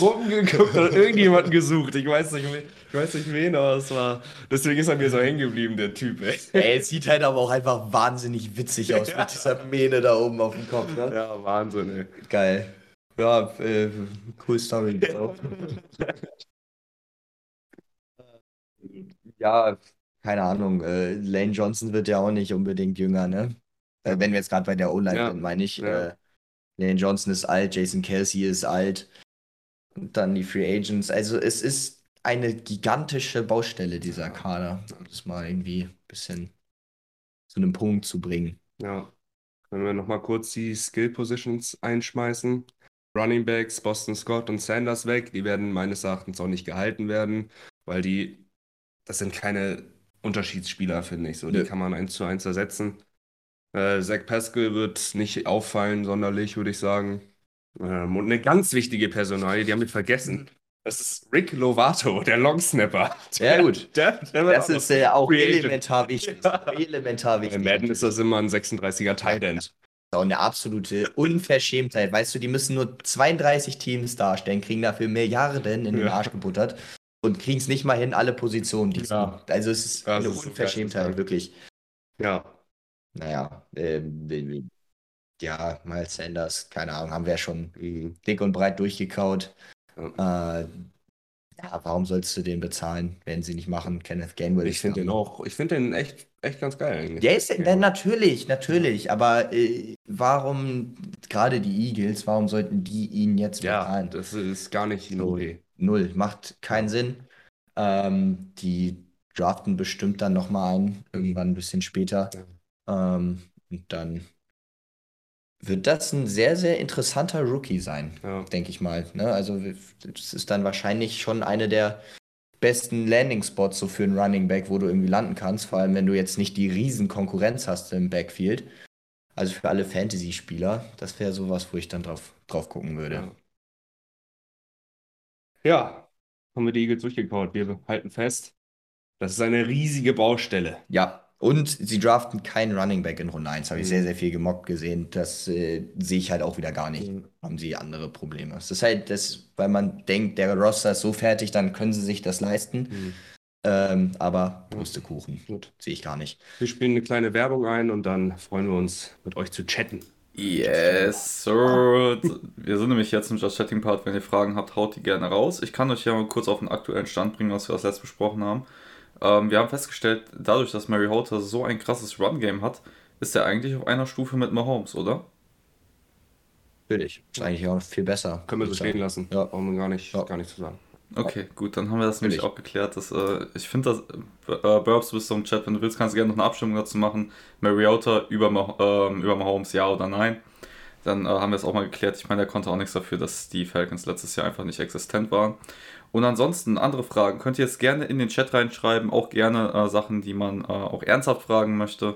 B: rumgeguckt und irgendjemanden gesucht. Ich weiß nicht, ich weiß nicht wen, aber es war. Deswegen ist er mir so hängen geblieben, der Typ, ey.
C: Ey, es sieht halt aber auch einfach wahnsinnig witzig aus ja. <laughs> mit dieser Mähne da oben auf dem Kopf, ne?
B: Ja, Wahnsinn, ey.
C: Geil. Ja, äh, cool Story. <laughs> Ja, keine Ahnung. Äh, Lane Johnson wird ja auch nicht unbedingt jünger, ne? Äh, wenn wir jetzt gerade bei der O-Line ja. sind, meine ich. Ja. Äh, Lane Johnson ist alt, Jason Kelsey ist alt. Und dann die Free Agents. Also es ist eine gigantische Baustelle, dieser Kader. Um das mal irgendwie ein bisschen zu einem Punkt zu bringen.
B: Ja. Wenn wir nochmal kurz die Skill Positions einschmeißen. Running Backs, Boston Scott und Sanders weg. Die werden meines Erachtens auch nicht gehalten werden, weil die das sind keine Unterschiedsspieler, finde ich. So, die kann man eins zu eins ersetzen. Äh, Zach Pascal wird nicht auffallen, sonderlich, würde ich sagen. Ähm, und eine ganz wichtige Personalie, die haben wir vergessen. Das ist Rick Lovato, der Longsnapper. <laughs>
C: Ja, gut. <laughs> Der, der das ist ja auch elementar wichtig. <laughs> Ja. Elementar wichtig.
B: In Madden ist das immer ein 36er Tight End.
C: Auch eine absolute Unverschämtheit. Weißt du, die müssen nur 32 Teams darstellen, kriegen dafür Milliarden in den Arsch gebuttert und kriegen es nicht mal hin, alle Positionen. Die ja. Also es ist das eine ist Unverschämtheit, wirklich.
B: Ja.
C: Naja, äh, ja, Miles Sanders, keine Ahnung, haben wir ja schon mhm. dick und breit durchgekaut. Ja. Äh, ja, warum sollst du den bezahlen, wenn sie nicht machen? Kenneth Gainwell.
B: Ich finde den auch, ich finde den echt, echt ganz geil eigentlich.
C: Der ist, ja, natürlich, natürlich, aber äh, warum, gerade die Eagles, warum sollten die ihn jetzt
B: bezahlen? Ja, das ist gar nicht in Ordnung
C: null. Macht keinen Sinn. Ähm, die draften bestimmt dann nochmal ein, irgendwann ein bisschen später. Ja. Ähm, und dann wird das ein sehr, sehr interessanter Rookie sein, ja. denke ich mal. Ne? Also das ist dann wahrscheinlich schon eine der besten Landing-Spots so für einen Running Back, wo du irgendwie landen kannst, vor allem wenn du jetzt nicht die riesen Konkurrenz hast im Backfield. Also für alle Fantasy-Spieler, das wäre sowas, wo ich dann drauf, drauf gucken würde.
B: Ja. ja, haben wir die Eagles durchgekaut. Wir halten fest, das ist eine riesige Baustelle.
C: Ja, und sie draften keinen Running Back in Runde 1. Habe ich sehr, mhm. sehr viel gemockt gesehen. Das äh, sehe ich halt auch wieder gar nicht. Mhm. Haben sie andere Probleme. Das ist halt das, weil man denkt, der Roster ist so fertig, dann können sie sich das leisten. Mhm. Ähm, aber Pustekuchen. Gut. Sehe ich gar nicht.
B: Wir spielen eine kleine Werbung ein und dann freuen wir uns, mit euch zu chatten.
A: Yes, Sir. Wir sind nämlich jetzt im Just Chatting Part. Wenn ihr Fragen habt, haut die gerne raus. Ich kann euch ja mal kurz auf den aktuellen Stand bringen, was wir das letzte besprochen haben. Ähm, wir haben festgestellt, dadurch, dass Mary Mariota so ein krasses Run-Game hat, ist er eigentlich auf einer Stufe mit Mahomes, oder?
C: Natürlich. Ist eigentlich auch viel besser.
B: Können wir so stehen lassen.
C: Ja.
B: Brauchen wir gar nicht, ja. gar nicht zu sagen.
A: Okay, gut, dann haben wir das nämlich auch geklärt. Dass, äh, ich finde, dass äh, Burbs, du bist so im Chat, wenn du willst, kannst du gerne noch eine Abstimmung dazu machen. Mariota über, äh, über Mahomes, ja oder nein. Dann äh, haben wir es auch mal geklärt. Ich meine, er konnte auch nichts dafür, dass die Falcons letztes Jahr einfach nicht existent waren. Und ansonsten andere Fragen könnt ihr jetzt gerne in den Chat reinschreiben, auch gerne äh, Sachen, die man äh, auch ernsthaft fragen möchte.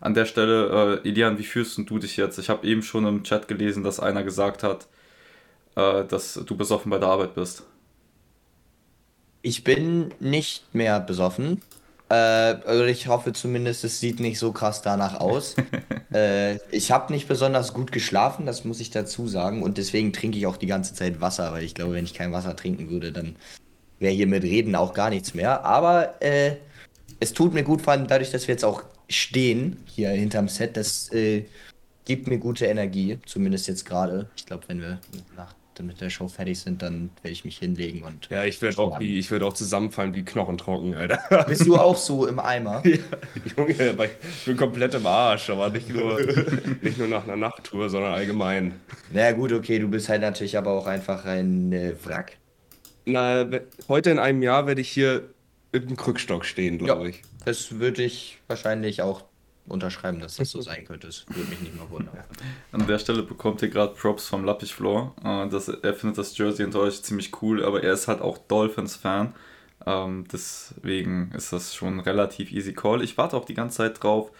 A: An der Stelle, äh, Elian, wie fühlst du dich jetzt? Ich habe eben schon im Chat gelesen, dass einer gesagt hat, äh, dass du besoffen bei der Arbeit bist.
C: Ich bin nicht mehr besoffen. Äh, also ich hoffe zumindest, es sieht nicht so krass danach aus. <laughs> äh, ich habe nicht besonders gut geschlafen, das muss ich dazu sagen. Und deswegen trinke ich auch die ganze Zeit Wasser, weil ich glaube, wenn ich kein Wasser trinken würde, dann wäre hier mit Reden auch gar nichts mehr. Aber äh, es tut mir gut, vor allem dadurch, dass wir jetzt auch stehen hier hinterm Set. Das äh, gibt mir gute Energie, zumindest jetzt gerade. Ich glaube, wenn wir nach mit der Show fertig sind, dann werde ich mich hinlegen und.
B: Ja, ich werde auch, wie, ich werd auch zusammenfallen wie Knochentrocken, Alter.
C: Bist du auch so im Eimer? <laughs>
B: ja, Junge, ich bin komplett im Arsch, aber nicht nur, nicht nur nach einer Nachttour, sondern allgemein.
C: Na gut, okay, du bist halt natürlich aber auch einfach ein äh, Wrack.
B: Na, heute in einem Jahr werde ich hier mit einem Krückstock stehen, glaube ja, ich.
C: Das würde ich wahrscheinlich auch unterschreiben, dass das so sein könnte. Das würde mich nicht mal wundern. <laughs>
A: An der Stelle bekommt ihr gerade Props vom Lappichfloor. Äh, das, er findet das Jersey und euch ziemlich cool, aber er ist halt auch Dolphins-Fan. Ähm, deswegen ist das schon relativ easy call. Ich warte auch die ganze Zeit drauf.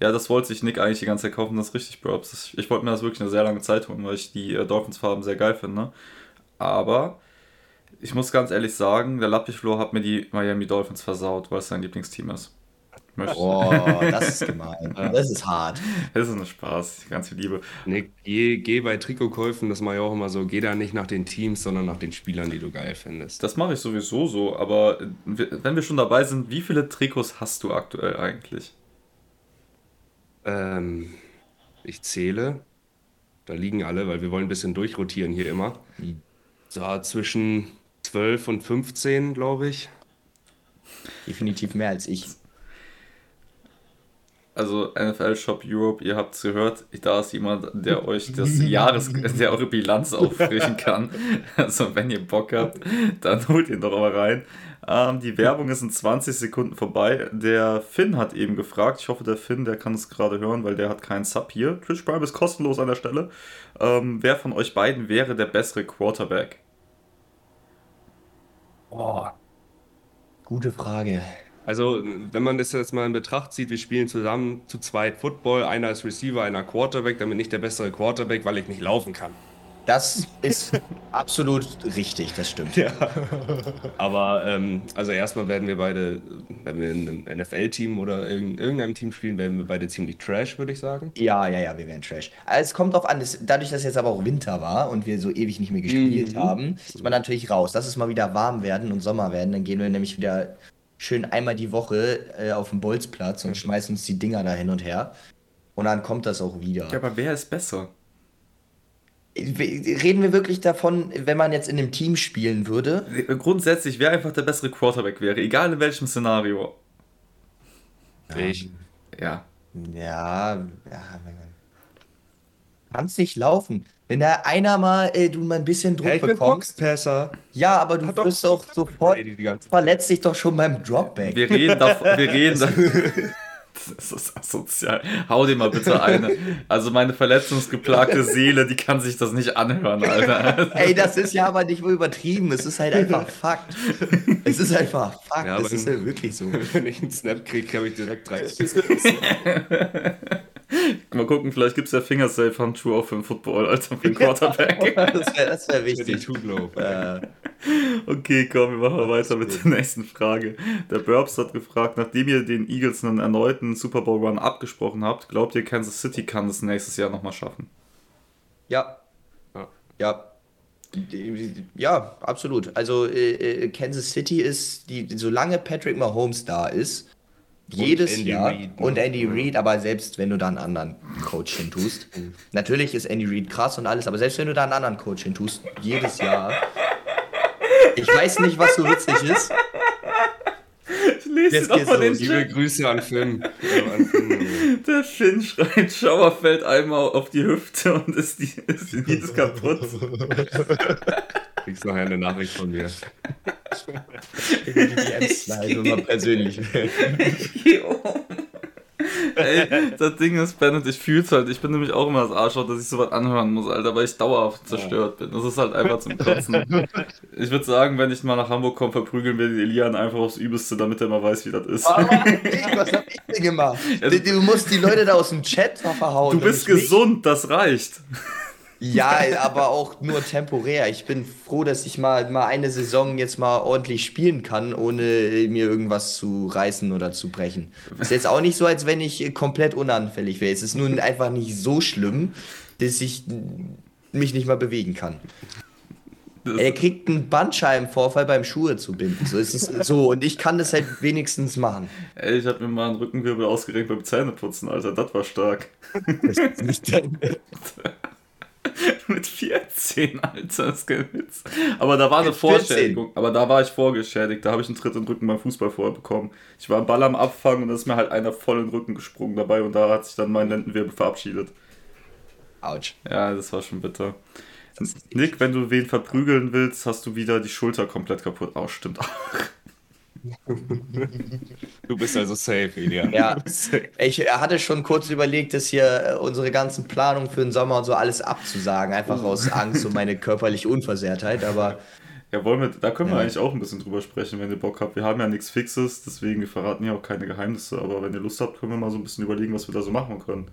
A: Ja, das wollte sich Nick eigentlich die ganze Zeit kaufen, das ist richtig Props. Ich wollte mir das wirklich eine sehr lange Zeit holen, weil ich die äh, Dolphins-Farben sehr geil finde. Aber ich muss ganz ehrlich sagen, der Lappichfloor hat mir die Miami Dolphins versaut, weil es sein Lieblingsteam ist.
C: Oh, das ist <laughs> gemein. Das ist hart.
A: Das ist ein Spaß. Ganz viel Liebe.
B: Nick, geh, geh bei Trikotkäufen, das mache ich auch immer so, geh da nicht nach den Teams, sondern nach den Spielern, die du geil findest.
A: Das mache ich sowieso so, aber wenn wir schon dabei sind, wie viele Trikots hast du aktuell eigentlich?
B: Ähm, ich zähle. Da liegen alle, weil wir wollen ein bisschen durchrotieren hier immer. Mhm. So zwischen 12 und 15, glaube ich.
C: Definitiv mehr als ich.
A: Also NFL Shop Europe, ihr habt es gehört, da ist jemand, der euch das <laughs> Jahres, der eure Bilanz auffrischen <laughs> kann. Also wenn ihr Bock habt, dann holt ihn doch mal rein. Ähm, die Werbung ist in 20 Sekunden vorbei. Der Finn hat eben gefragt, ich hoffe der Finn, der kann es gerade hören, weil der hat keinen Sub hier. Twitch Prime ist kostenlos an der Stelle. Ähm, wer von euch beiden wäre der bessere Quarterback?
C: Boah, gute Frage.
B: Also, wenn man das jetzt mal in Betracht zieht, wir spielen zusammen zu zweit Football, einer ist Receiver, einer Quarterback, damit nicht der bessere Quarterback, weil ich nicht laufen kann.
C: Das ist <laughs> absolut richtig, das stimmt.
B: Ja. Aber ähm, also erstmal werden wir beide, wenn wir in einem NFL-Team oder in irgendeinem Team spielen, werden wir beide ziemlich trash, würde ich sagen.
C: Ja, ja, ja, wir werden trash. Also es kommt drauf an, dass, dadurch, dass jetzt aber auch Winter war und wir so ewig nicht mehr gespielt mhm. haben, ist man natürlich raus. Lass es mal wieder warm werden und Sommer werden, dann gehen wir nämlich wieder schön einmal die Woche äh, auf dem Bolzplatz und schmeißen uns die Dinger da hin und her. Und dann kommt das auch wieder.
A: Ja, aber wer ist besser?
C: Reden wir wirklich davon, wenn man jetzt in einem Team spielen würde?
A: Grundsätzlich, wer einfach der bessere Quarterback wäre, egal in welchem Szenario.
B: Ich.
A: Ja.
C: Ja, ja. Kannst nicht laufen. Wenn da einer mal, äh, du mal ein bisschen Druck
B: ja, ich
C: bekommst.
B: Bin Boxpasser.
C: Ja, aber du wirst doch sofort verletzt dich doch schon beim Dropback.
A: Wir reden davon, wir reden, <laughs> Das ist asozial. Hau dir mal bitte eine. Also meine verletzungsgeplagte Seele, die kann sich das nicht anhören, Alter.
C: Ey, das ist ja aber nicht wohl übertrieben. Es ist halt einfach Fakt. Es ist einfach Fakt. Ja, das ist ja wirklich so. <laughs>
B: Wenn ich einen Snap kriege, habe ich direkt drei <laughs>
A: Mal gucken, vielleicht gibt es ja Fingersafe-Handschuhe auch für den Football, also für den Quarterback.
C: das <laughs> wäre das wär wichtig.
B: Äh. <laughs>
A: Okay, komm, wir machen weiter mit der nächsten Frage. Der Burbs hat gefragt, nachdem ihr den Eagles einen erneuten Super Bowl Run abgesprochen habt, glaubt ihr, Kansas City kann es nächstes Jahr nochmal schaffen?
C: Ja. Ja. Ja, absolut. Also äh, äh, Kansas City ist, die, solange Patrick Mahomes da ist, jedes Jahr Reed, ne? und Andy Reid, aber selbst wenn du da einen anderen Coach hin tust, <laughs> natürlich ist Andy Reid krass und alles, aber selbst wenn du da einen anderen Coach hin tust, jedes Jahr, ich weiß nicht, was so witzig ist.
A: Ich lese Jetzt
B: den Liebe Grüße an Finn.
A: Der Finn schreit Schauerfeld einmal auf die Hüfte und ist, die, ist, die ist kaputt. <laughs>
B: Kriegst nachher eine Nachricht von mir.
C: Die DMs schneiden mal persönlich.
A: Ey, das Ding ist, Ben und ich fühl's halt. Ich bin nämlich auch immer das Arschloch, dass ich sowas anhören muss, Alter, weil ich dauerhaft zerstört bin. Das ist halt einfach zum Kotzen. Ich würde sagen, wenn ich mal nach Hamburg komme, verprügeln wir den Elian einfach aufs Übelste, damit er mal weiß, wie das ist.
C: Aber, was hab ich denn gemacht? <laughs> Du, du musst die Leute da aus dem Chat verhauen.
A: Du bist gesund, nicht. das reicht.
C: Ja, aber auch nur temporär. Ich bin froh, dass ich mal, mal eine Saison jetzt mal ordentlich spielen kann, ohne mir irgendwas zu reißen oder zu brechen. Ist jetzt auch nicht so, als wenn ich komplett unanfällig wäre. Es ist nun einfach nicht so schlimm, dass ich mich nicht mal bewegen kann. Er kriegt einen Bandscheibenvorfall beim Schuhe zu binden. So ist es so. Und ich kann das halt wenigstens machen.
A: Ey, ich habe mir mal einen Rückenwirbel ausgeregt beim Zähneputzen, Alter. Das war stark. Das ist nicht dein <laughs> <laughs> mit 14, Alter, das ist kein Witz. Aber da war eine Vorschädigung. Aber da war ich vorgeschädigt. Da habe ich einen Tritt in den Rücken beim Fußball vorher bekommen. Ich war einen Ball am Abfangen und da ist mir halt einer voll in den Rücken gesprungen dabei und da hat sich dann mein Lendenwirbel verabschiedet.
C: Autsch.
A: Ja, das war schon bitter. Nick, wenn du wen verprügeln willst, hast du wieder die Schulter komplett kaputt. Oh, stimmt auch.
B: Du bist also safe, Ilya.
C: Ja, ich hatte schon kurz überlegt, dass hier äh, unsere ganzen Planungen für den Sommer und so alles abzusagen, einfach aus Angst um meine körperliche Unversehrtheit, aber.
A: Ja, wollen wir, da können wir ja. eigentlich auch ein bisschen drüber sprechen, wenn ihr Bock habt. Wir haben ja nichts Fixes, deswegen wir verraten ja auch keine Geheimnisse, aber wenn ihr Lust habt, können wir mal so ein bisschen überlegen, was wir da so machen können.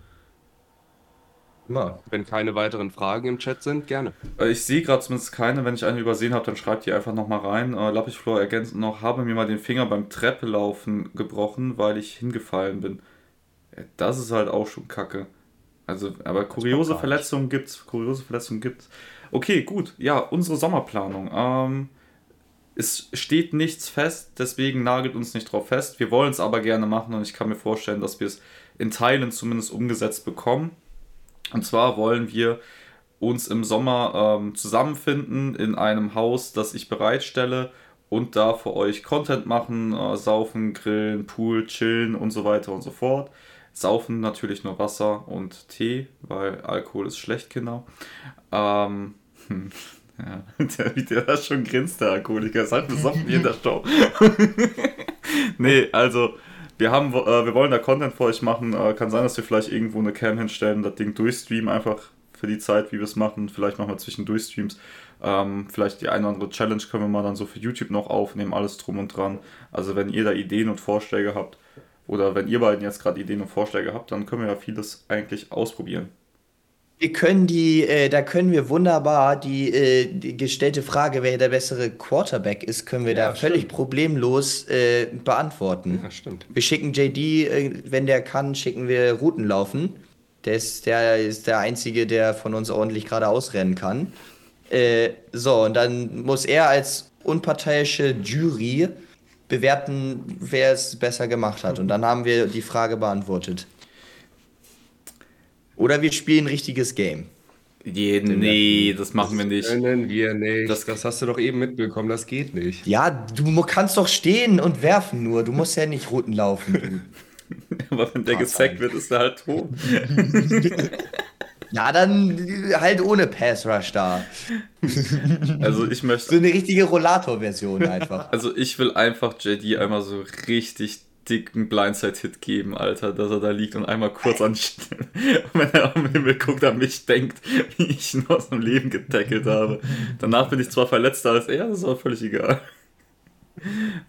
B: Immer. Wenn keine weiteren Fragen im Chat sind, gerne.
A: Äh, ich sehe gerade zumindest keine. Wenn ich eine übersehen habe, dann schreibt die einfach nochmal rein. Äh, Lappichflor ergänzt noch, habe mir mal den Finger beim Treppelaufen gebrochen, weil ich hingefallen bin. Das ist halt auch schon kacke. Also, aber kuriose Verletzungen gibt's. Kuriose Verletzungen gibt's. Okay, gut. Ja, unsere Sommerplanung. Ähm, es steht nichts fest, deswegen nagelt uns nicht drauf fest. Wir wollen es aber gerne machen und ich kann mir vorstellen, dass wir es in Teilen zumindest umgesetzt bekommen. Und zwar wollen wir uns im Sommer ähm, zusammenfinden in einem Haus, das ich bereitstelle und da für euch Content machen, äh, saufen, grillen, Pool, chillen und so weiter und so fort. Saufen natürlich nur Wasser und Tee, weil Alkohol ist schlecht, Kinder. Ähm, hm, <laughs> ja, der, wie der das schon grinst, der Alkoholiker, ist halt besoffen wie in der Show. nee, also wir, haben, äh, wir wollen da Content für euch machen. Äh, kann sein, dass wir vielleicht irgendwo eine Cam hinstellen, das Ding durchstreamen, einfach für die Zeit, wie wir es machen. Vielleicht machen wir zwischendurch Streams. Ähm, vielleicht die eine oder andere Challenge können wir mal dann so für YouTube noch aufnehmen, alles drum und dran. Also wenn ihr da Ideen und Vorschläge habt, oder wenn ihr beiden jetzt gerade Ideen und Vorschläge habt, dann können wir ja vieles eigentlich ausprobieren.
C: Wir können die, äh, da können wir wunderbar die, äh, die, gestellte Frage, wer der bessere Quarterback ist, können wir ja, da völlig problemlos äh, beantworten.
B: Ja, stimmt.
C: Wir schicken JD, äh, wenn der kann, schicken wir Routen laufen. Der ist der, ist der Einzige, der von uns ordentlich gerade ausrennen kann. Äh, so, und dann muss er als unparteiische Jury bewerten, wer es besser gemacht hat. Und dann haben wir die Frage beantwortet. Oder wir spielen ein richtiges Game.
A: Je, nee, das machen wir nicht.
B: Können wir nicht. Das, das hast du doch eben mitbekommen, das geht nicht.
C: Ja, du kannst doch stehen und werfen nur. Du musst ja nicht Routen laufen. <laughs>
A: Aber wenn der gesackt wird, ist er halt tot. <laughs>
C: ja, dann halt ohne Pass Rush da. <laughs>
A: Also ich möchte.
C: So eine richtige Rollator-Version einfach.
A: Also ich will einfach JD einmal so richtig dicken Blindside-Hit geben, Alter, dass er da liegt und einmal kurz an <laughs> wenn er am Himmel guckt, an mich denkt, <laughs> wie ich ihn aus dem Leben getackelt habe. Danach bin ich zwar verletzter als er, das ist aber völlig egal.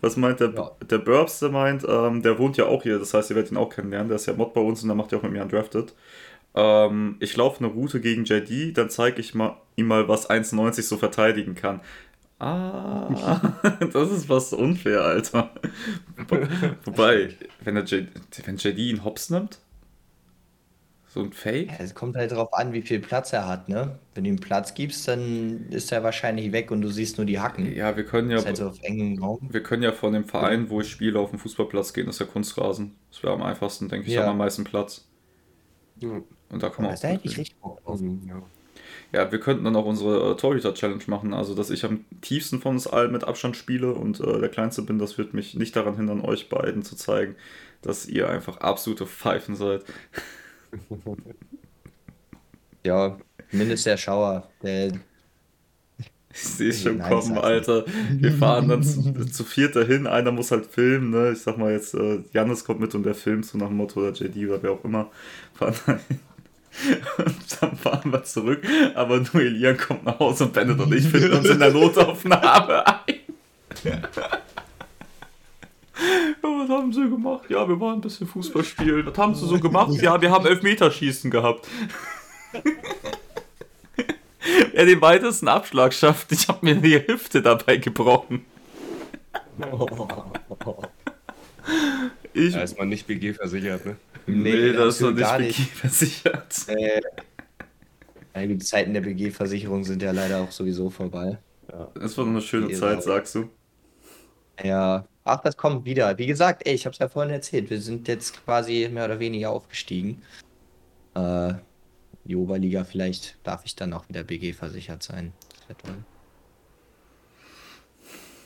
A: Was meint der, ja. der Burbs, der meint, ähm, der wohnt ja auch hier, das heißt, ihr werdet ihn auch kennenlernen, der ist ja Mod bei uns und der macht ja auch mit mir Undrafted. Ähm, ich laufe eine Route gegen JD, dann zeige ich mal, ihm mal, was 1,90 so verteidigen kann. Ah, <laughs> das ist was unfair, Alter. Wobei, wenn, der J wenn JD ihn hops nimmt, so ein Fake?
C: Ja, es kommt halt darauf an, wie viel Platz er hat, ne? Wenn du ihm Platz gibst, dann ist er wahrscheinlich weg und du siehst nur die Hacken.
A: Ja, wir können ja. Halt so auf engem Raum. Wir können ja von dem Verein, wo ich spiele, auf den Fußballplatz gehen, das ist ja Kunstrasen. Das wäre am einfachsten, denke ich, ja. am meisten Platz. Ja. Und da kann man auch. Da hätte ich richtig Bock drauf. Ja. Ja, wir könnten dann auch unsere äh, Torhüter-Challenge machen. Also, dass ich am tiefsten von uns allen mit Abstand spiele und äh, der Kleinste bin, das wird mich nicht daran hindern, euch beiden zu zeigen, dass ihr einfach absolute Pfeifen seid. <laughs>
C: ja, mindestens der Schauer. Der
A: ich sehe es schon kommen, Alter. Wir fahren dann zu, zu viert dahin. Einer muss halt filmen, ne? Ich sag mal jetzt, äh, Janis kommt mit und der filmt so nach dem Motto oder JD oder wer auch immer. Fahren dahin. Und dann fahren wir zurück, aber nur Elian kommt nach Hause und Bennett und ich finden uns in der Notaufnahme ein. <laughs> ja, was haben sie gemacht? Ja, wir waren ein bisschen Fußball spielen. Was haben sie so gemacht? Ja, wir haben Elfmeterschießen gehabt. <laughs> Wer den weitesten Abschlag schafft, ich habe mir die Hüfte dabei gebrochen. <laughs>
B: Ich, da ist man nicht BG versichert, ne?
A: Nee, nee das ist noch nicht BG-versichert.
C: Äh, die Zeiten der BG-Versicherung sind ja leider auch sowieso vorbei.
A: Ja. Das war eine schöne Hier Zeit, sagst du.
C: Ja, ach, das kommt wieder. Wie gesagt, ey, ich hab's ja vorhin erzählt, wir sind jetzt quasi mehr oder weniger aufgestiegen. Äh, die Oberliga, vielleicht darf ich dann auch wieder BG versichert sein. Das wäre toll.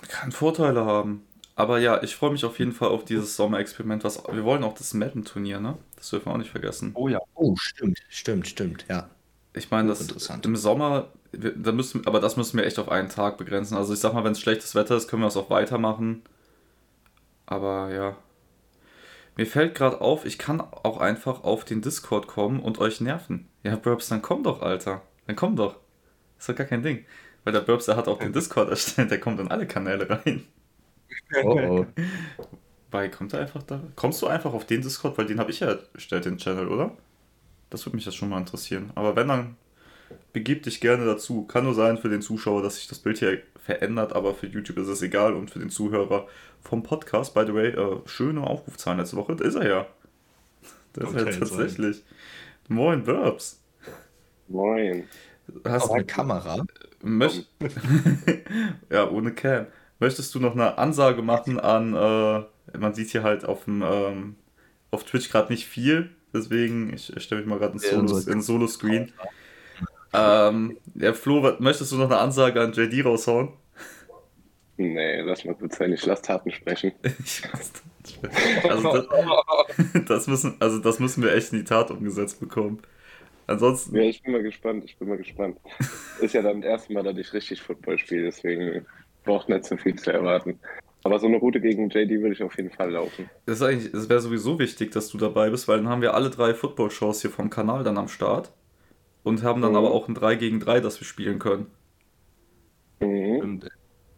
A: Kann Vorteile haben. Aber ja, ich freue mich auf jeden Fall auf dieses Sommerexperiment. Was, wir wollen auch das Madden-Turnier, ne? Das dürfen wir auch nicht vergessen.
C: Oh ja. Oh, stimmt, stimmt, stimmt, ja.
A: Ich meine, das im Sommer, da müssen, aber das müssen wir echt auf einen Tag begrenzen. Also ich sag mal, wenn es schlechtes Wetter ist, können wir es auch weitermachen. Aber ja. Mir fällt gerade auf, ich kann auch einfach auf den Discord kommen und euch nerven. Ja, Burbs, dann komm doch, Alter. Dann komm doch. ist doch gar kein Ding. Weil der Burbs, der hat auch den Discord erstellt, der kommt in alle Kanäle rein. Oh oh. Bei kommt er einfach da? Kommst du einfach auf den Discord, weil den habe ich ja erstellt, den Channel, oder? Das würde mich jetzt schon mal interessieren. Aber wenn, dann begib dich gerne dazu. Kann nur sein für den Zuschauer, dass sich das Bild hier verändert, aber für YouTube ist es egal und für den Zuhörer vom Podcast, by the way, äh, schöne Aufrufzahlen letzte Woche, da ist er ja. Da ist er tatsächlich. Sein. Moin, Burbs.
B: Moin.
C: Hast du eine Kamera?
A: Möcht <laughs> ja, ohne Cam. Möchtest du noch eine Ansage machen an, äh, man sieht hier halt auf dem ähm, auf Twitch gerade nicht viel, deswegen, ich stelle mich mal gerade in Solo-Screen. Ähm, ja, Flo, möchtest du noch eine Ansage an JD raushauen?
B: Nee, lass mal kurz seine Schlaftaten <laughs> sprechen.
A: also, das, <laughs> das, müssen, also das müssen wir echt in die Tat umgesetzt bekommen. Ansonsten.
B: Ja, ich bin mal gespannt, ich bin mal gespannt. Ist ja dann das erste Mal, dass ich richtig Football spiele, deswegen braucht nicht so viel zu erwarten. Aber so eine Route gegen JD würde ich auf jeden Fall laufen.
A: Das, das wäre sowieso wichtig, dass du dabei bist, weil dann haben wir alle drei Football-Shows hier vom Kanal dann am Start. Und haben dann mhm. aber auch ein 3 gegen 3, das wir spielen können.
B: Mhm.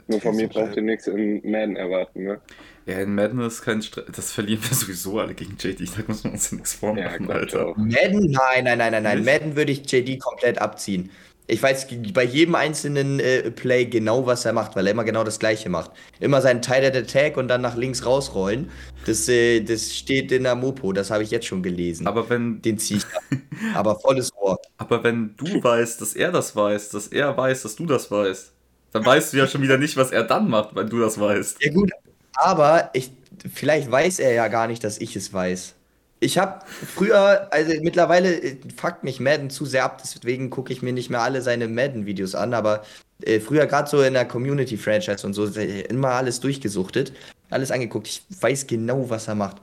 B: Nur von mir braucht ihr nichts in Madden erwarten, ne?
A: Ja, in Madden ist kein Stress. Das verlieren wir <laughs> sowieso alle gegen JD. Da muss man uns nichts vormachen, ja, Alter.
C: Madden? Nein, nein, nein, nein, nein. Madden würde ich JD komplett abziehen. Ich weiß bei jedem einzelnen äh, Play genau, was er macht, weil er immer genau das Gleiche macht. Immer seinen Tight Attack und dann nach links rausrollen. Das, äh, das steht in der Mopo, das habe ich jetzt schon gelesen.
A: Aber wenn.
C: Den ziehe ich ab. <laughs> Aber volles Wort.
A: Aber wenn du weißt, dass er das weiß, dass er weiß, dass du das weißt, dann weißt du ja schon wieder nicht, was er dann macht, wenn du das weißt.
C: Ja, gut. Aber ich, vielleicht weiß er ja gar nicht, dass ich es weiß. Ich habe früher, also mittlerweile äh, fuckt mich Madden zu sehr ab, deswegen gucke ich mir nicht mehr alle seine Madden-Videos an, aber äh, früher gerade so in der Community-Franchise und so, immer alles durchgesuchtet, alles angeguckt. Ich weiß genau, was er macht.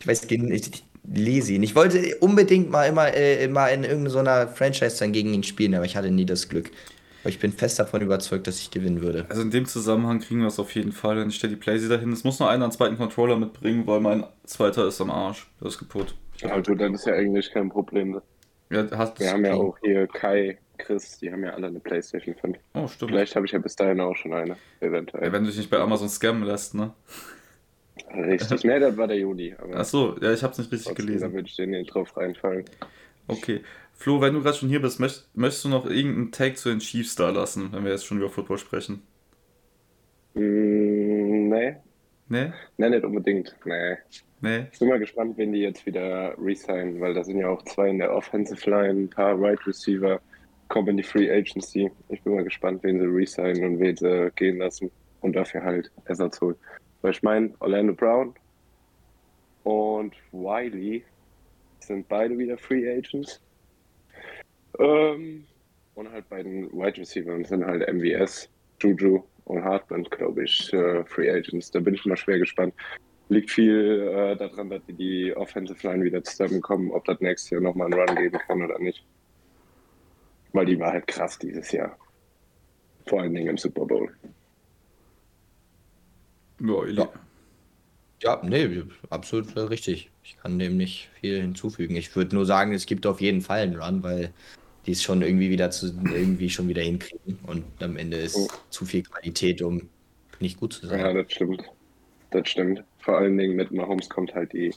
C: Ich weiß genau, ich lese ihn. Ich wollte unbedingt mal immer, äh, mal in irgendeiner Franchise dann gegen ihn spielen, aber ich hatte nie das Glück. Aber ich bin fest davon überzeugt, dass ich gewinnen würde.
A: Also in dem Zusammenhang kriegen wir es auf jeden Fall. Ich stelle die Playsee dahin. Es muss nur einer einen zweiten Controller mitbringen, weil mein zweiter ist am Arsch. Das ist kaputt.
D: Also dann ist ja eigentlich kein Problem. Ja, hast wir haben ja auch hier Kai, Chris, die haben ja alle eine Playstation 5. Oh, stimmt. Vielleicht habe ich ja bis dahin auch schon eine,
A: eventuell. Ja, wenn du dich nicht bei Amazon scammen lässt, ne?
D: Richtig, ne, das war der Juni.
A: Ach so, ja, ich habe es nicht richtig gelesen.
D: Da würde ich den drauf reinfallen.
A: Okay. Flo, wenn du gerade schon hier bist, möcht, möchtest du noch irgendeinen Take zu den Chiefs da lassen, wenn wir jetzt schon über Football sprechen?
D: Mm, nee. Nee? Nee, nicht unbedingt. Nee. Nee. Ich bin mal gespannt, wenn die jetzt wieder resignen, weil da sind ja auch zwei in der Offensive Line, ein paar Right Receiver, kommen in die Free Agency. Ich bin mal gespannt, wen sie resignen und wen sie gehen lassen und dafür halt Ersatz holen. Weil ich meine, Orlando Brown und Wiley sind beide wieder Free Agents. Ähm, und halt bei den Wide Receivers sind halt MVS, Juju und Hartland, glaube ich, äh, Free Agents. Da bin ich mal schwer gespannt. Liegt viel äh, daran, dass die, die Offensive Line wieder zusammenkommen, ob das nächstes Jahr nochmal einen Run geben kann oder nicht. Weil die war halt krass dieses Jahr. Vor allen Dingen im Super Bowl.
C: Ja, ja. ja, nee, absolut richtig. Ich kann dem nicht viel hinzufügen. Ich würde nur sagen, es gibt auf jeden Fall einen Run, weil die es schon irgendwie wieder zu, irgendwie schon wieder hinkriegen. Und am Ende ist oh. zu viel Qualität, um nicht gut zu sein.
D: Ja, das stimmt. Das stimmt. Vor allen Dingen mit Mahomes kommt halt die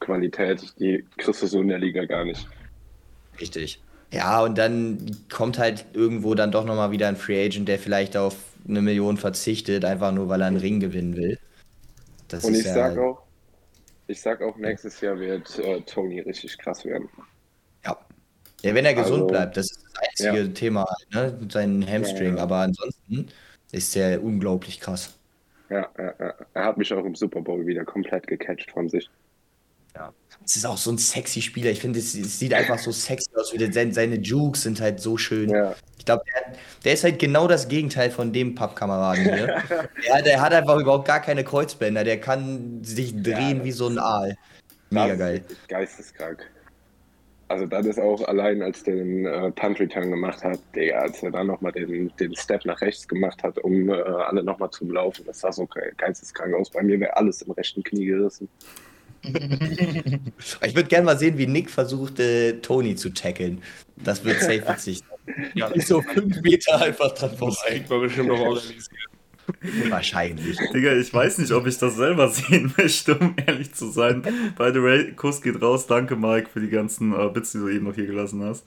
D: Qualität, die kriegst du so in der Liga gar nicht.
C: Richtig. Ja, und dann kommt halt irgendwo dann doch nochmal wieder ein Free Agent, der vielleicht auf eine Million verzichtet, einfach nur weil er einen Ring gewinnen will.
D: Das und ich ja sag auch, ich sag auch, nächstes Jahr wird äh, Tony richtig krass werden.
C: Ja. Wenn er gesund also, bleibt, das ist das einzige ja. Thema, ne? Sein Hamstring. Ja, Aber ansonsten ist er unglaublich krass.
D: Ja, er, er hat mich auch im Super Bowl wieder komplett gecatcht von sich.
C: Ja. Es ist auch so ein sexy Spieler. Ich finde, es, sieht einfach so sexy aus. Seine, seine Jukes sind halt so schön. Ja. Ich glaube, der, der, ist halt genau das Gegenteil von dem Pappkameraden hier. <laughs> der, der, hat einfach überhaupt gar keine Kreuzbänder. Der kann sich drehen ja, wie so ein Aal. Mega geil.
D: Geisteskrank. Also das ist auch allein, als der den äh, Punt Return gemacht hat, Digga, als er dann nochmal den, den Step nach rechts gemacht hat, um äh, alle nochmal zu laufen, das sah so geisteskrank aus. Bei mir wäre alles im rechten Knie gerissen <laughs>
C: ich würde gerne mal sehen, wie Nick versucht, äh, Tony zu tackeln. Das wird safe witzig. <laughs> ja, so fünf Meter einfach dran vorbei. Das bestimmt noch organisieren. <laughs> Wahrscheinlich.
A: Digga, ich weiß nicht, ob ich das selber sehen möchte, um ehrlich zu sein. By the way, Kuss geht raus. Danke, Mike, für die ganzen äh, Bits, die du eben noch hier gelassen hast.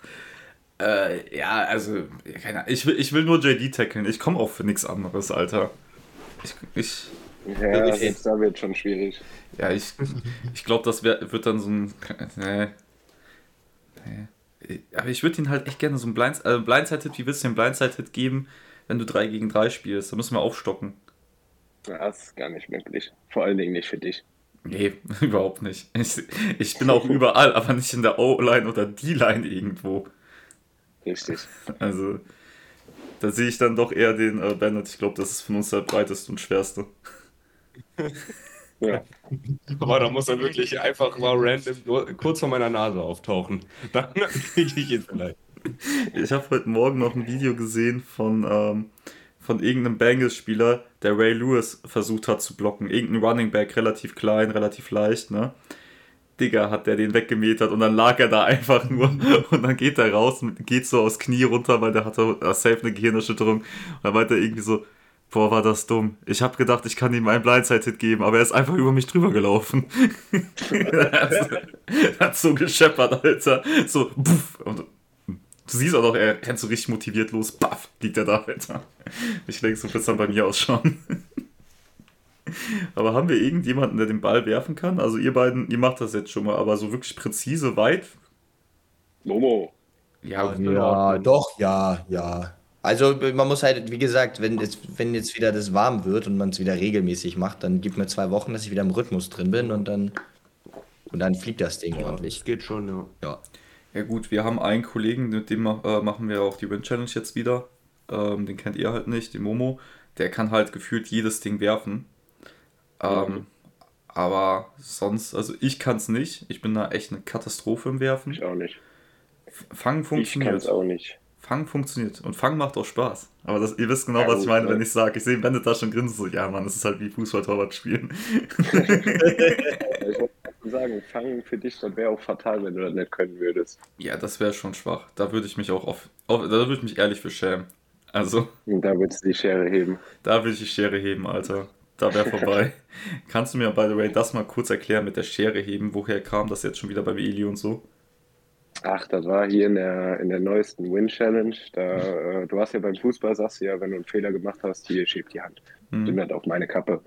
A: Äh, ja, also, keine Ahnung. Ich will, ich will nur JD tackeln. Ich komme auch für nichts anderes, Alter. Ich, ich,
D: ja, jetzt da wird schon schwierig.
A: Ja, ich, ich glaube, das wär, wird dann so ein. Nee. nee. Aber ich würde ihn halt echt gerne so ein Blind, äh, Blindside-Hit, wie willst du den Blindside-Hit geben, wenn du 3 gegen 3 spielst? Da müssen wir aufstocken.
D: Das ist gar nicht möglich. Vor allen Dingen nicht für dich.
A: Nee, <laughs> überhaupt nicht. Ich, ich bin auch überall, aber nicht in der O-Line oder D-Line irgendwo.
D: Richtig. <laughs>
A: Also, da sehe ich dann doch eher den äh, Bennett. Ich glaube, das ist von uns der breiteste und schwerste. <laughs>
B: Ja. Aber da muss er wirklich einfach mal random kurz vor meiner Nase auftauchen. Dann kriege ich ihn vielleicht. <laughs>
A: Ich habe heute Morgen noch ein Video gesehen von, ähm, von irgendeinem Bengals-Spieler, der Ray Lewis versucht hat zu blocken. Irgendein Running Back, relativ klein, relativ leicht, ne? Digga, hat der den weggemetert und dann lag er da <laughs> einfach nur und dann geht er raus und geht so aufs Knie runter, weil der hatte uh, safe eine Gehirnerschütterung und dann weiter irgendwie so, Boah, war das dumm. Ich habe gedacht, ich kann ihm einen Blindside-Hit geben, aber er ist einfach über mich drüber gelaufen. <laughs> er hat so gescheppert, Alter. So, buff. Und du siehst auch noch, er rennt so richtig motiviert los. Baff, liegt er da, Alter. Ich denke, so wird es dann bei mir ausschauen. <laughs> aber haben wir irgendjemanden, der den Ball werfen kann? Also ihr beiden, ihr macht das jetzt schon mal, aber so wirklich präzise, weit?
D: Momo.
C: Ja, ja doch, ja, ja. Also man muss halt, wie gesagt, wenn jetzt, wenn jetzt wieder das warm wird und man es wieder regelmäßig macht, dann gibt mir zwei Wochen, dass ich wieder im Rhythmus drin bin und dann und dann fliegt das Ding ja, ordentlich.
B: Das geht schon, ja.
A: ja. Ja gut, wir haben einen Kollegen, mit dem äh, machen wir auch die Win Challenge jetzt wieder. Ähm, den kennt ihr halt nicht, den Momo. Der kann halt gefühlt jedes Ding werfen. Ähm, aber sonst, also ich kann es nicht. Ich bin da echt eine Katastrophe im Werfen.
D: Ich auch nicht.
A: Fangen funktioniert.
D: Ich kann es auch nicht.
A: Fang funktioniert und Fang macht auch Spaß. Aber das, ihr wisst genau, ja, was ich meine, wenn ich sage, ich sehe Bennett da schon grinsen, so, ja, Mann, das ist halt wie Fußballtorwart spielen. <laughs> <laughs>
D: sagen, Fangen für dich, das wäre auch fatal, wenn du das nicht können würdest.
A: Ja, das wäre schon schwach. Da würde ich mich auch auf, auf da würde ich mich ehrlich für schämen. Also.
D: Da würdest du die Schere heben.
A: Da würde ich die Schere heben, Alter. Da wäre <laughs> vorbei. Kannst du mir, by the way, das mal kurz erklären mit der Schere heben? Woher kam das jetzt schon wieder beim Eli und so?
D: Ach, das war hier in der, in der neuesten Win Challenge. Da, äh, du hast ja beim Fußball, sagst du ja, wenn du einen Fehler gemacht hast, hier schiebt die Hand. Mhm. Nimm das auf meine Kappe.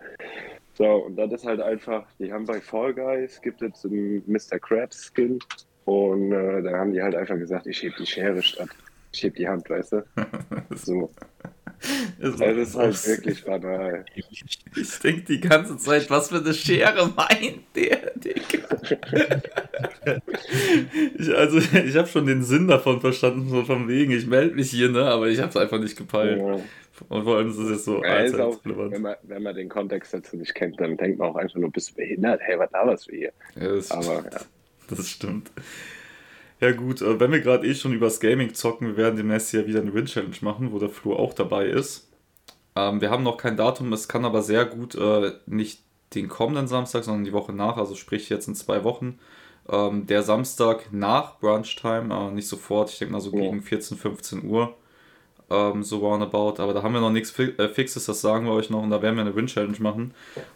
D: So, und das ist halt einfach, die haben bei Fall Guys, gibt es einen Mr. Krabs Skin. Und äh, da haben die halt einfach gesagt, ich heb die Schere statt. Ich heb die Hand, weißt du? <laughs> so. Ist das ist halt wirklich banal.
A: Ich denke die ganze Zeit, was für eine Schere meint der, Digga? ich, also, ich habe schon den Sinn davon verstanden, so von wegen, ich melde mich hier, ne? aber ich habe es einfach nicht gepeilt. Ja. Und vor allem ist es jetzt so
D: ja, ist auch, wenn, man, wenn man den Kontext dazu nicht kennt, dann denkt man auch einfach nur, bist du behindert? Hey, was da was wir hier?
A: Ja, das aber, stimmt. ja. <laughs> Das stimmt. Ja gut, äh, wenn wir gerade eh schon übers Gaming zocken, wir werden demnächst ja wieder eine Win-Challenge machen, wo der Flo auch dabei ist. Ähm, wir haben noch kein Datum, es kann aber sehr gut äh, nicht den kommenden Samstag, sondern die Woche nach, also sprich jetzt in zwei Wochen. Ähm, der Samstag nach Brunchtime, äh, nicht sofort, ich denke mal so ja. gegen 14, 15 Uhr, ähm, so roundabout. Aber da haben wir noch nichts fi äh, Fixes, das sagen wir euch noch und da werden wir eine Win-Challenge machen.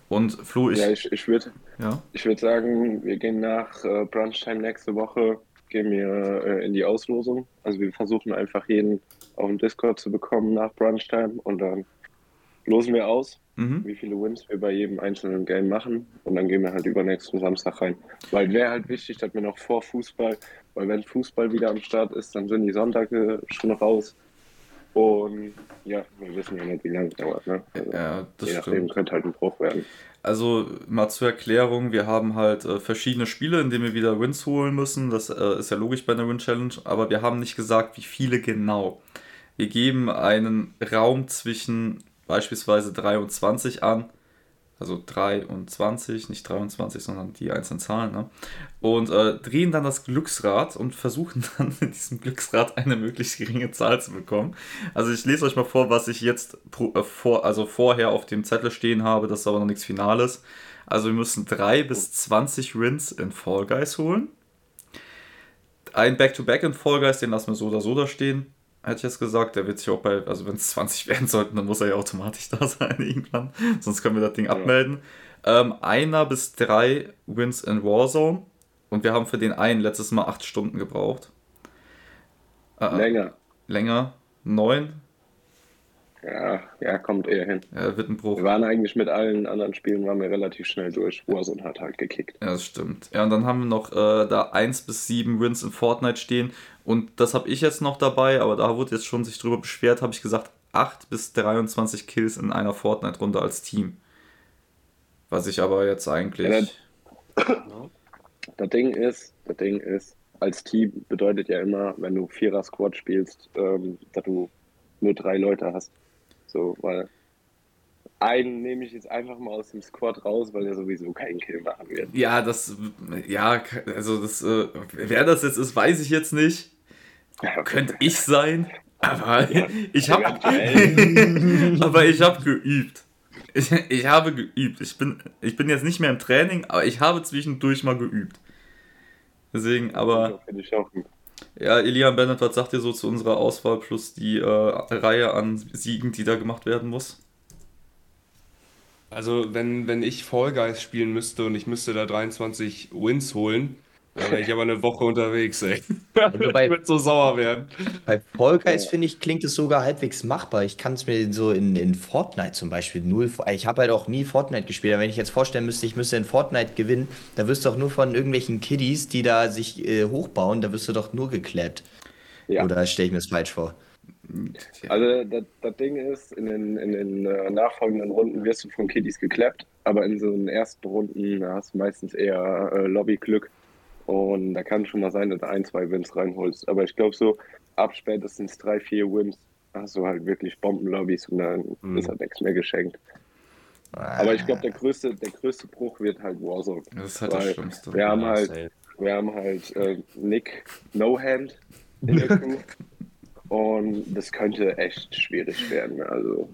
A: Und Flo,
D: ich. Ja, ich, ich würde ja? würd sagen, wir gehen nach äh, Brunchtime nächste Woche gehen wir äh, in die Auslosung. Also wir versuchen einfach jeden auf dem Discord zu bekommen nach Brunchtime und dann losen wir aus, mhm. wie viele Wins wir bei jedem einzelnen Game machen und dann gehen wir halt übernächsten Samstag rein. Weil wäre halt wichtig, dass wir noch vor Fußball, weil wenn Fußball wieder am Start ist, dann sind die Sonntage schon raus. Und ja, wir wissen ja nicht, wie lange es dauert. Ne? Also, ja, das je nachdem könnte halt ein Bruch werden.
A: Also mal zur Erklärung, wir haben halt äh, verschiedene Spiele, in denen wir wieder Wins holen müssen. Das äh, ist ja logisch bei einer Win-Challenge, aber wir haben nicht gesagt, wie viele genau. Wir geben einen Raum zwischen beispielsweise 23 an also 23, nicht 23, sondern die einzelnen Zahlen, ne? und äh, drehen dann das Glücksrad und versuchen <laughs> dann in diesem Glücksrad eine möglichst geringe Zahl zu bekommen. Also ich lese euch mal vor, was ich jetzt pro, äh, vor, also vorher auf dem Zettel stehen habe, das ist aber noch nichts Finales. Also wir müssen 3 bis 20 Wins in Fall Guys holen. Ein Back-to-Back -Back in Fall Guys, den lassen wir so oder so da stehen hätte ich jetzt gesagt. Der wird sich auch bei, also wenn es 20 werden sollten, dann muss er ja automatisch <laughs> da sein irgendwann. Sonst können wir das Ding ja. abmelden. Ähm, einer bis drei Wins in Warzone. Und wir haben für den einen letztes Mal acht Stunden gebraucht.
D: Äh, länger.
A: Länger. Neun.
D: Ja, ja, kommt eher hin.
A: Ja, wird ein Bruch.
D: Wir waren eigentlich mit allen anderen Spielen waren wir relativ schnell durch. Warzone hat halt gekickt.
A: Ja, das stimmt. Ja, und dann haben wir noch äh, da 1 bis 7 Wins in Fortnite stehen. Und das habe ich jetzt noch dabei, aber da wurde jetzt schon sich drüber beschwert, habe ich gesagt, 8 bis 23 Kills in einer Fortnite-Runde als Team. Was ich aber jetzt eigentlich. Ja,
D: das, das Ding ist, das Ding ist, als Team bedeutet ja immer, wenn du Vierer-Squad spielst, ähm, dass du nur drei Leute hast. So, weil einen nehme ich jetzt einfach mal aus dem Squad raus, weil er sowieso keinen Kill machen wird.
A: Ja, das, ja, also das, äh, wer das jetzt ist, weiß ich jetzt nicht. Könnte ich sein, aber ja, ich habe, <laughs> aber ich habe geübt. Ich, ich habe geübt. Ich bin, ich bin jetzt nicht mehr im Training, aber ich habe zwischendurch mal geübt. Deswegen, aber. Ja, Elian Bennett, was sagt ihr so zu unserer Auswahl plus die äh, Reihe an Siegen, die da gemacht werden muss?
B: Also, wenn, wenn ich Fall Guys spielen müsste und ich müsste da 23 Wins holen, dann wäre ich aber eine Woche unterwegs, ey. Also <laughs> bei, ich würde so sauer werden.
C: Bei Fall Guys, finde ich, klingt es sogar halbwegs machbar. Ich kann es mir so in, in Fortnite zum Beispiel null. Ich habe halt auch nie Fortnite gespielt. Aber wenn ich jetzt vorstellen müsste, ich müsste in Fortnite gewinnen, da wirst du doch nur von irgendwelchen Kiddies, die da sich äh, hochbauen, da wirst du doch nur geklappt. Ja. Oder stelle ich mir das falsch vor?
D: Also das, das, Ding ist, in den, in den äh, nachfolgenden Runden wirst du von Kiddies geklappt, aber in so den ersten Runden hast du meistens eher äh, Lobbyglück. Und da kann schon mal sein, dass du ein, zwei Wins reinholst. Aber ich glaube, so ab spätestens drei, vier Wins hast du halt wirklich Bombenlobbys und dann mhm. ist halt nichts mehr geschenkt. Ah. Aber ich glaube, der größte, der größte Bruch wird halt Warzone. Das ist halt das Schlimmste. Wir haben halt, wir haben halt äh, Nick No Hand in der Crew. <laughs> Und das könnte echt schwierig werden. Also.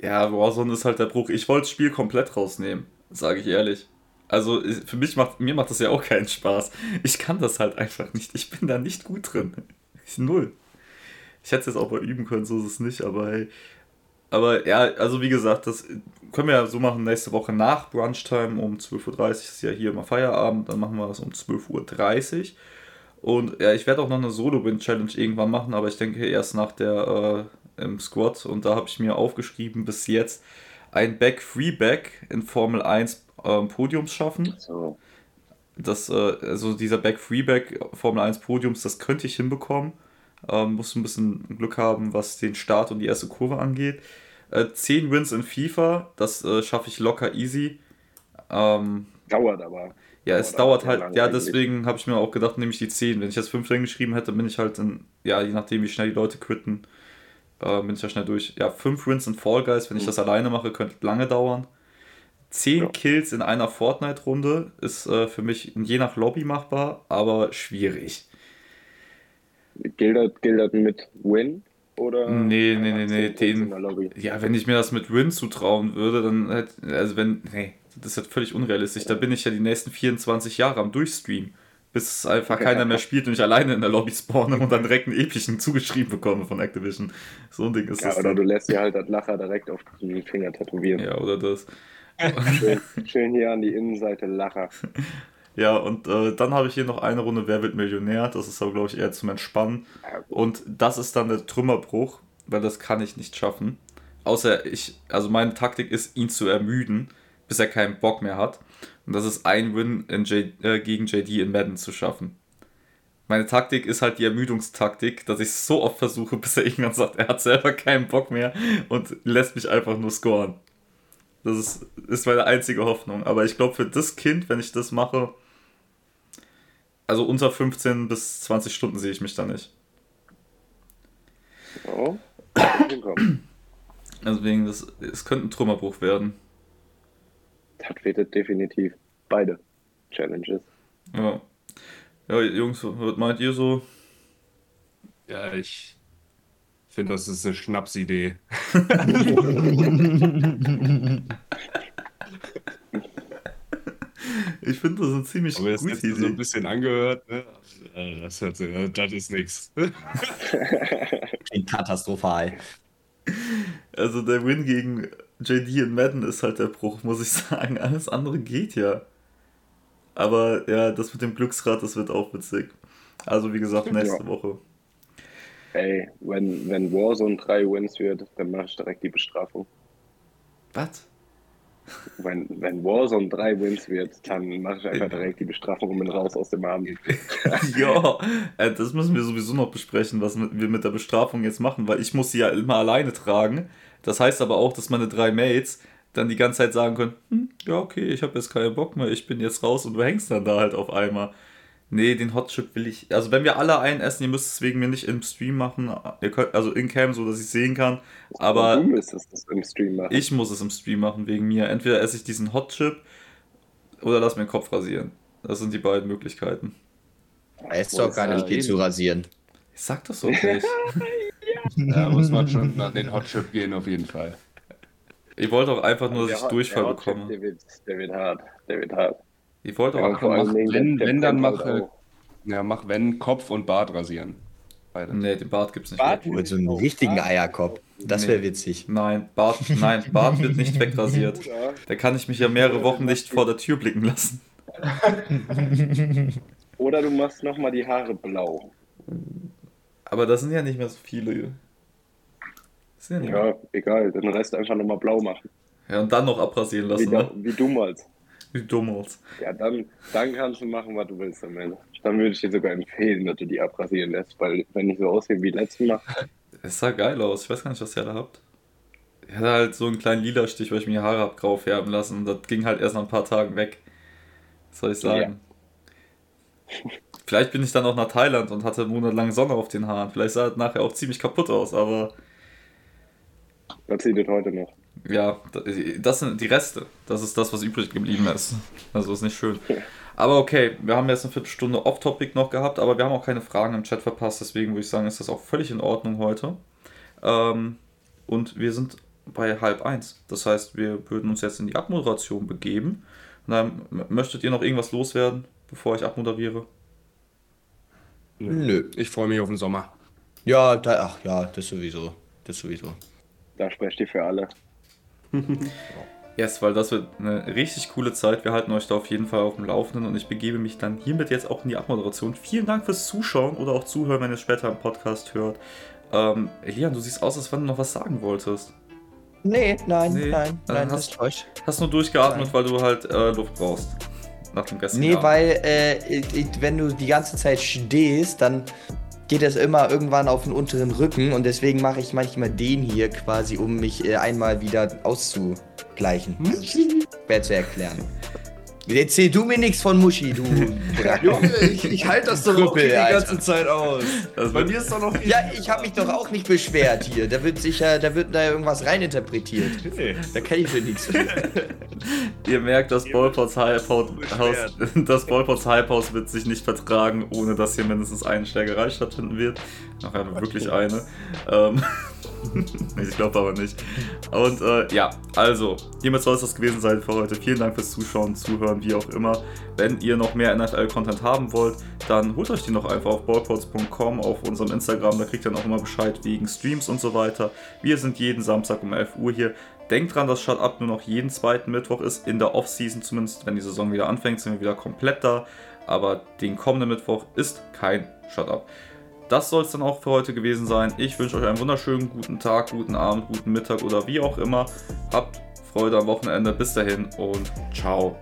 A: Ja, Warzone ist halt der Bruch. Ich wollte das Spiel komplett rausnehmen, sage ich ehrlich. Also für mich macht, mir macht das ja auch keinen Spaß. Ich kann das halt einfach nicht. Ich bin da nicht gut drin. <laughs> Null. Ich hätte es jetzt auch mal üben können, so ist es nicht, aber hey. Aber ja, also wie gesagt, das können wir ja so machen, nächste Woche nach Brunchtime um 12.30 Uhr ist ja hier immer Feierabend, dann machen wir das um 12.30 Uhr. Und ja, ich werde auch noch eine Solo-Win-Challenge irgendwann machen, aber ich denke erst nach der äh, im Squad. Und da habe ich mir aufgeschrieben, bis jetzt ein Back-Free-Back in Formel 1 äh, Podiums schaffen. So. Das, äh, also dieser Back-Free-Back Formel 1 Podiums, das könnte ich hinbekommen. Ähm, muss ein bisschen Glück haben, was den Start und die erste Kurve angeht. Äh, 10 Wins in FIFA, das äh, schaffe ich locker easy. Ähm,
D: dauert aber.
A: Ja, es dauert, dauert halt, ja, deswegen habe ich mir auch gedacht, nehme ich die 10. Wenn ich jetzt 5 drin geschrieben hätte, bin ich halt in, ja, je nachdem, wie schnell die Leute quitten, äh, bin ich ja schnell durch. Ja, 5 Wins in Fall Guys, wenn ich mhm. das alleine mache, könnte lange dauern. 10 ja. Kills in einer Fortnite-Runde ist äh, für mich je nach Lobby machbar, aber schwierig.
D: Gilt das, mit Win? Oder
A: nee, nee, nee, nee. Den, ja, wenn ich mir das mit Win zutrauen würde, dann hätte, also wenn, nee, das ist halt völlig unrealistisch. Da bin ich ja die nächsten 24 Jahre am Durchstreamen, bis einfach keiner mehr spielt und ich alleine in der Lobby spawne und dann direkt einen epischen zugeschrieben bekomme von Activision. So ein Ding ist
D: ja,
A: das.
D: Oder dann. du lässt dir halt das Lacher direkt auf den Finger tätowieren.
A: Ja, oder das.
D: Schön, schön hier an die Innenseite Lacher. <laughs>
A: Ja, und äh, dann habe ich hier noch eine Runde Wer wird Millionär. Das ist aber, glaube ich, eher zum Entspannen. Und das ist dann der Trümmerbruch, weil das kann ich nicht schaffen. Außer ich, also meine Taktik ist, ihn zu ermüden, bis er keinen Bock mehr hat. Und das ist ein Win J, äh, gegen JD in Madden zu schaffen. Meine Taktik ist halt die Ermüdungstaktik, dass ich es so oft versuche, <laughs> bis er irgendwann sagt, er hat selber keinen Bock mehr und lässt mich einfach nur scoren. Das ist, ist meine einzige Hoffnung. Aber ich glaube, für das Kind, wenn ich das mache, also unter 15 bis 20 Stunden sehe ich mich da nicht. Oh. Deswegen, das, es könnte ein Trümmerbruch werden.
D: Das wird definitiv beide Challenges.
A: Ja. Ja, Jungs, was meint ihr so?
B: Ja, ich finde, das ist eine Schnapsidee. <laughs>
A: Ich finde das eine ziemlich
B: Aber gute Idee. so ein bisschen angehört, ne? Äh, das, hört sich, das ist nichts. <laughs>
C: Klingt katastrophal.
A: Also der Win gegen JD in Madden ist halt der Bruch, muss ich sagen. Alles andere geht ja. Aber ja, das mit dem Glücksrad, das wird auch witzig. Also wie gesagt, nächste ja. Woche.
D: Ey, wenn, wenn Warzone 3 Wins wird, dann mache ich direkt die Bestrafung.
A: Was?
D: Wenn, wenn Warzone 3 Wins wird, dann mache ich einfach direkt die Bestrafung und bin raus aus dem Abend. <laughs>
A: ja, äh, das müssen wir sowieso noch besprechen, was wir mit der Bestrafung jetzt machen, weil ich muss sie ja immer alleine tragen. Das heißt aber auch, dass meine drei Mates dann die ganze Zeit sagen können, hm, ja okay, ich habe jetzt keinen Bock mehr, ich bin jetzt raus und du hängst dann da halt auf einmal. Nee, den Hotchip will ich. Also wenn wir alle einen essen, ihr müsst es wegen mir nicht im Stream machen. Ihr könnt, also in Cam, so dass ich sehen kann. Aber
D: du müsstest es im Stream machen.
A: Ich muss es im Stream machen wegen mir. Entweder esse ich diesen Hotchip oder lass mir den Kopf rasieren. Das sind die beiden Möglichkeiten.
C: Er ist doch gar nicht viel zu rasieren.
A: Ich sag das so nicht. <laughs>
B: Da muss man schon nach den Hotchip gehen, auf jeden Fall.
A: Ich wollte auch einfach nur, dass ich Durchfall bekomme.
D: Der wird, der wird hart. Der wird hart.
A: Ich wollte
B: auch ja, mach, wenn, wenn dann mach, äh, ja, mach wenn Kopf und Bart rasieren.
A: Beide. Nee, den Bart gibt's nicht.
C: Bart mit so einem richtigen Eierkopf. Das wäre witzig.
A: Nein, Bart, nein, Bart wird nicht <laughs> wegrasiert. Da kann ich mich ja mehrere Wochen nicht vor der Tür blicken lassen. <laughs>
D: Oder du machst nochmal die Haare blau.
A: Aber das sind ja nicht mehr so viele.
D: Ja, ja egal, den Rest einfach nochmal blau machen.
A: Ja, und dann noch abrasieren lassen.
D: Wie, ne? wie damals.
A: Wie damals.
D: Ja, dann, dann kannst du machen, was du willst damit. Dann würde ich dir sogar empfehlen, dass du die abrasieren lässt, weil wenn ich so aussehe wie letztes Mal.
A: Es sah geil aus. Ich weiß gar nicht, was ihr da habt. Ich hatte halt so einen kleinen lila Stich, weil ich mir die Haare hab grau färben lassen. Und das ging halt erst nach ein paar Tagen weg. Was soll ich sagen? Ja. Vielleicht bin ich dann auch nach Thailand und hatte monatelang Sonne auf den Haaren. Vielleicht sah es nachher auch ziemlich kaputt aus, aber.
D: Das sieht es heute noch.
A: Ja, das sind die Reste. Das ist das, was übrig geblieben ist. Also ist nicht schön. Aber okay, wir haben jetzt eine Viertelstunde Off-Topic noch gehabt, aber wir haben auch keine Fragen im Chat verpasst, deswegen würde ich sagen, ist das auch völlig in Ordnung heute. Ähm, und wir sind bei halb eins. Das heißt, wir würden uns jetzt in die Abmoderation begeben. Und dann möchtet ihr noch irgendwas loswerden, bevor ich abmoderiere?
B: Nö, ich freue mich auf den Sommer.
C: Ja, da, ach ja, das sowieso. Das sowieso.
D: Da sprecht ihr für alle. <laughs>
A: yes, weil das wird eine richtig coole Zeit. Wir halten euch da auf jeden Fall auf dem Laufenden und ich begebe mich dann hiermit jetzt auch in die Abmoderation. Vielen Dank fürs Zuschauen oder auch Zuhören, wenn ihr später im Podcast hört. Ähm, Elian, du siehst aus, als wenn du noch was sagen wolltest.
C: Nee, nein, nee. nein, äh, nein,
A: hast, das Hast nur durchgeatmet, nein. weil du halt äh, Luft brauchst.
C: Nach dem gestrigen Nee, Abend. weil äh, wenn du die ganze Zeit stehst, dann geht das immer irgendwann auf den unteren Rücken und deswegen mache ich manchmal den hier quasi, um mich äh, einmal wieder auszugleichen. Hm? Schwer zu erklären. Erzähl du mir nichts von Muschi, du. <laughs>
B: Junge, ich, ich halte das doch Krüppel, die ganze Alter. Zeit aus.
C: Also Bei mir ist doch noch. Ja, ich habe mich doch auch nicht beschwert hier. Da wird sicher, da wird da irgendwas reininterpretiert. Nee. Da kenne ich für nichts. <laughs>
A: Ihr merkt, das Ballpots Hype House, <laughs> das Ballpots Hype House wird sich nicht vertragen, ohne dass hier mindestens eine Stärkerei stattfinden wird. Nachher wirklich eine. Ähm. <laughs> ich glaube aber nicht. Und äh, ja, also, hiermit soll es das gewesen sein für heute. Vielen Dank fürs Zuschauen, Zuhören, wie auch immer. Wenn ihr noch mehr NFL-Content haben wollt, dann holt euch die noch einfach auf ballports.com, auf unserem Instagram. Da kriegt ihr dann auch immer Bescheid wegen Streams und so weiter. Wir sind jeden Samstag um 11 Uhr hier. Denkt dran, dass Shut Up nur noch jeden zweiten Mittwoch ist, in der Off-Season zumindest. Wenn die Saison wieder anfängt, sind wir wieder komplett da. Aber den kommenden Mittwoch ist kein Shut Up. Das soll es dann auch für heute gewesen sein. Ich wünsche euch einen wunderschönen guten Tag, guten Abend, guten Mittag oder wie auch immer. Habt Freude am Wochenende. Bis dahin und ciao.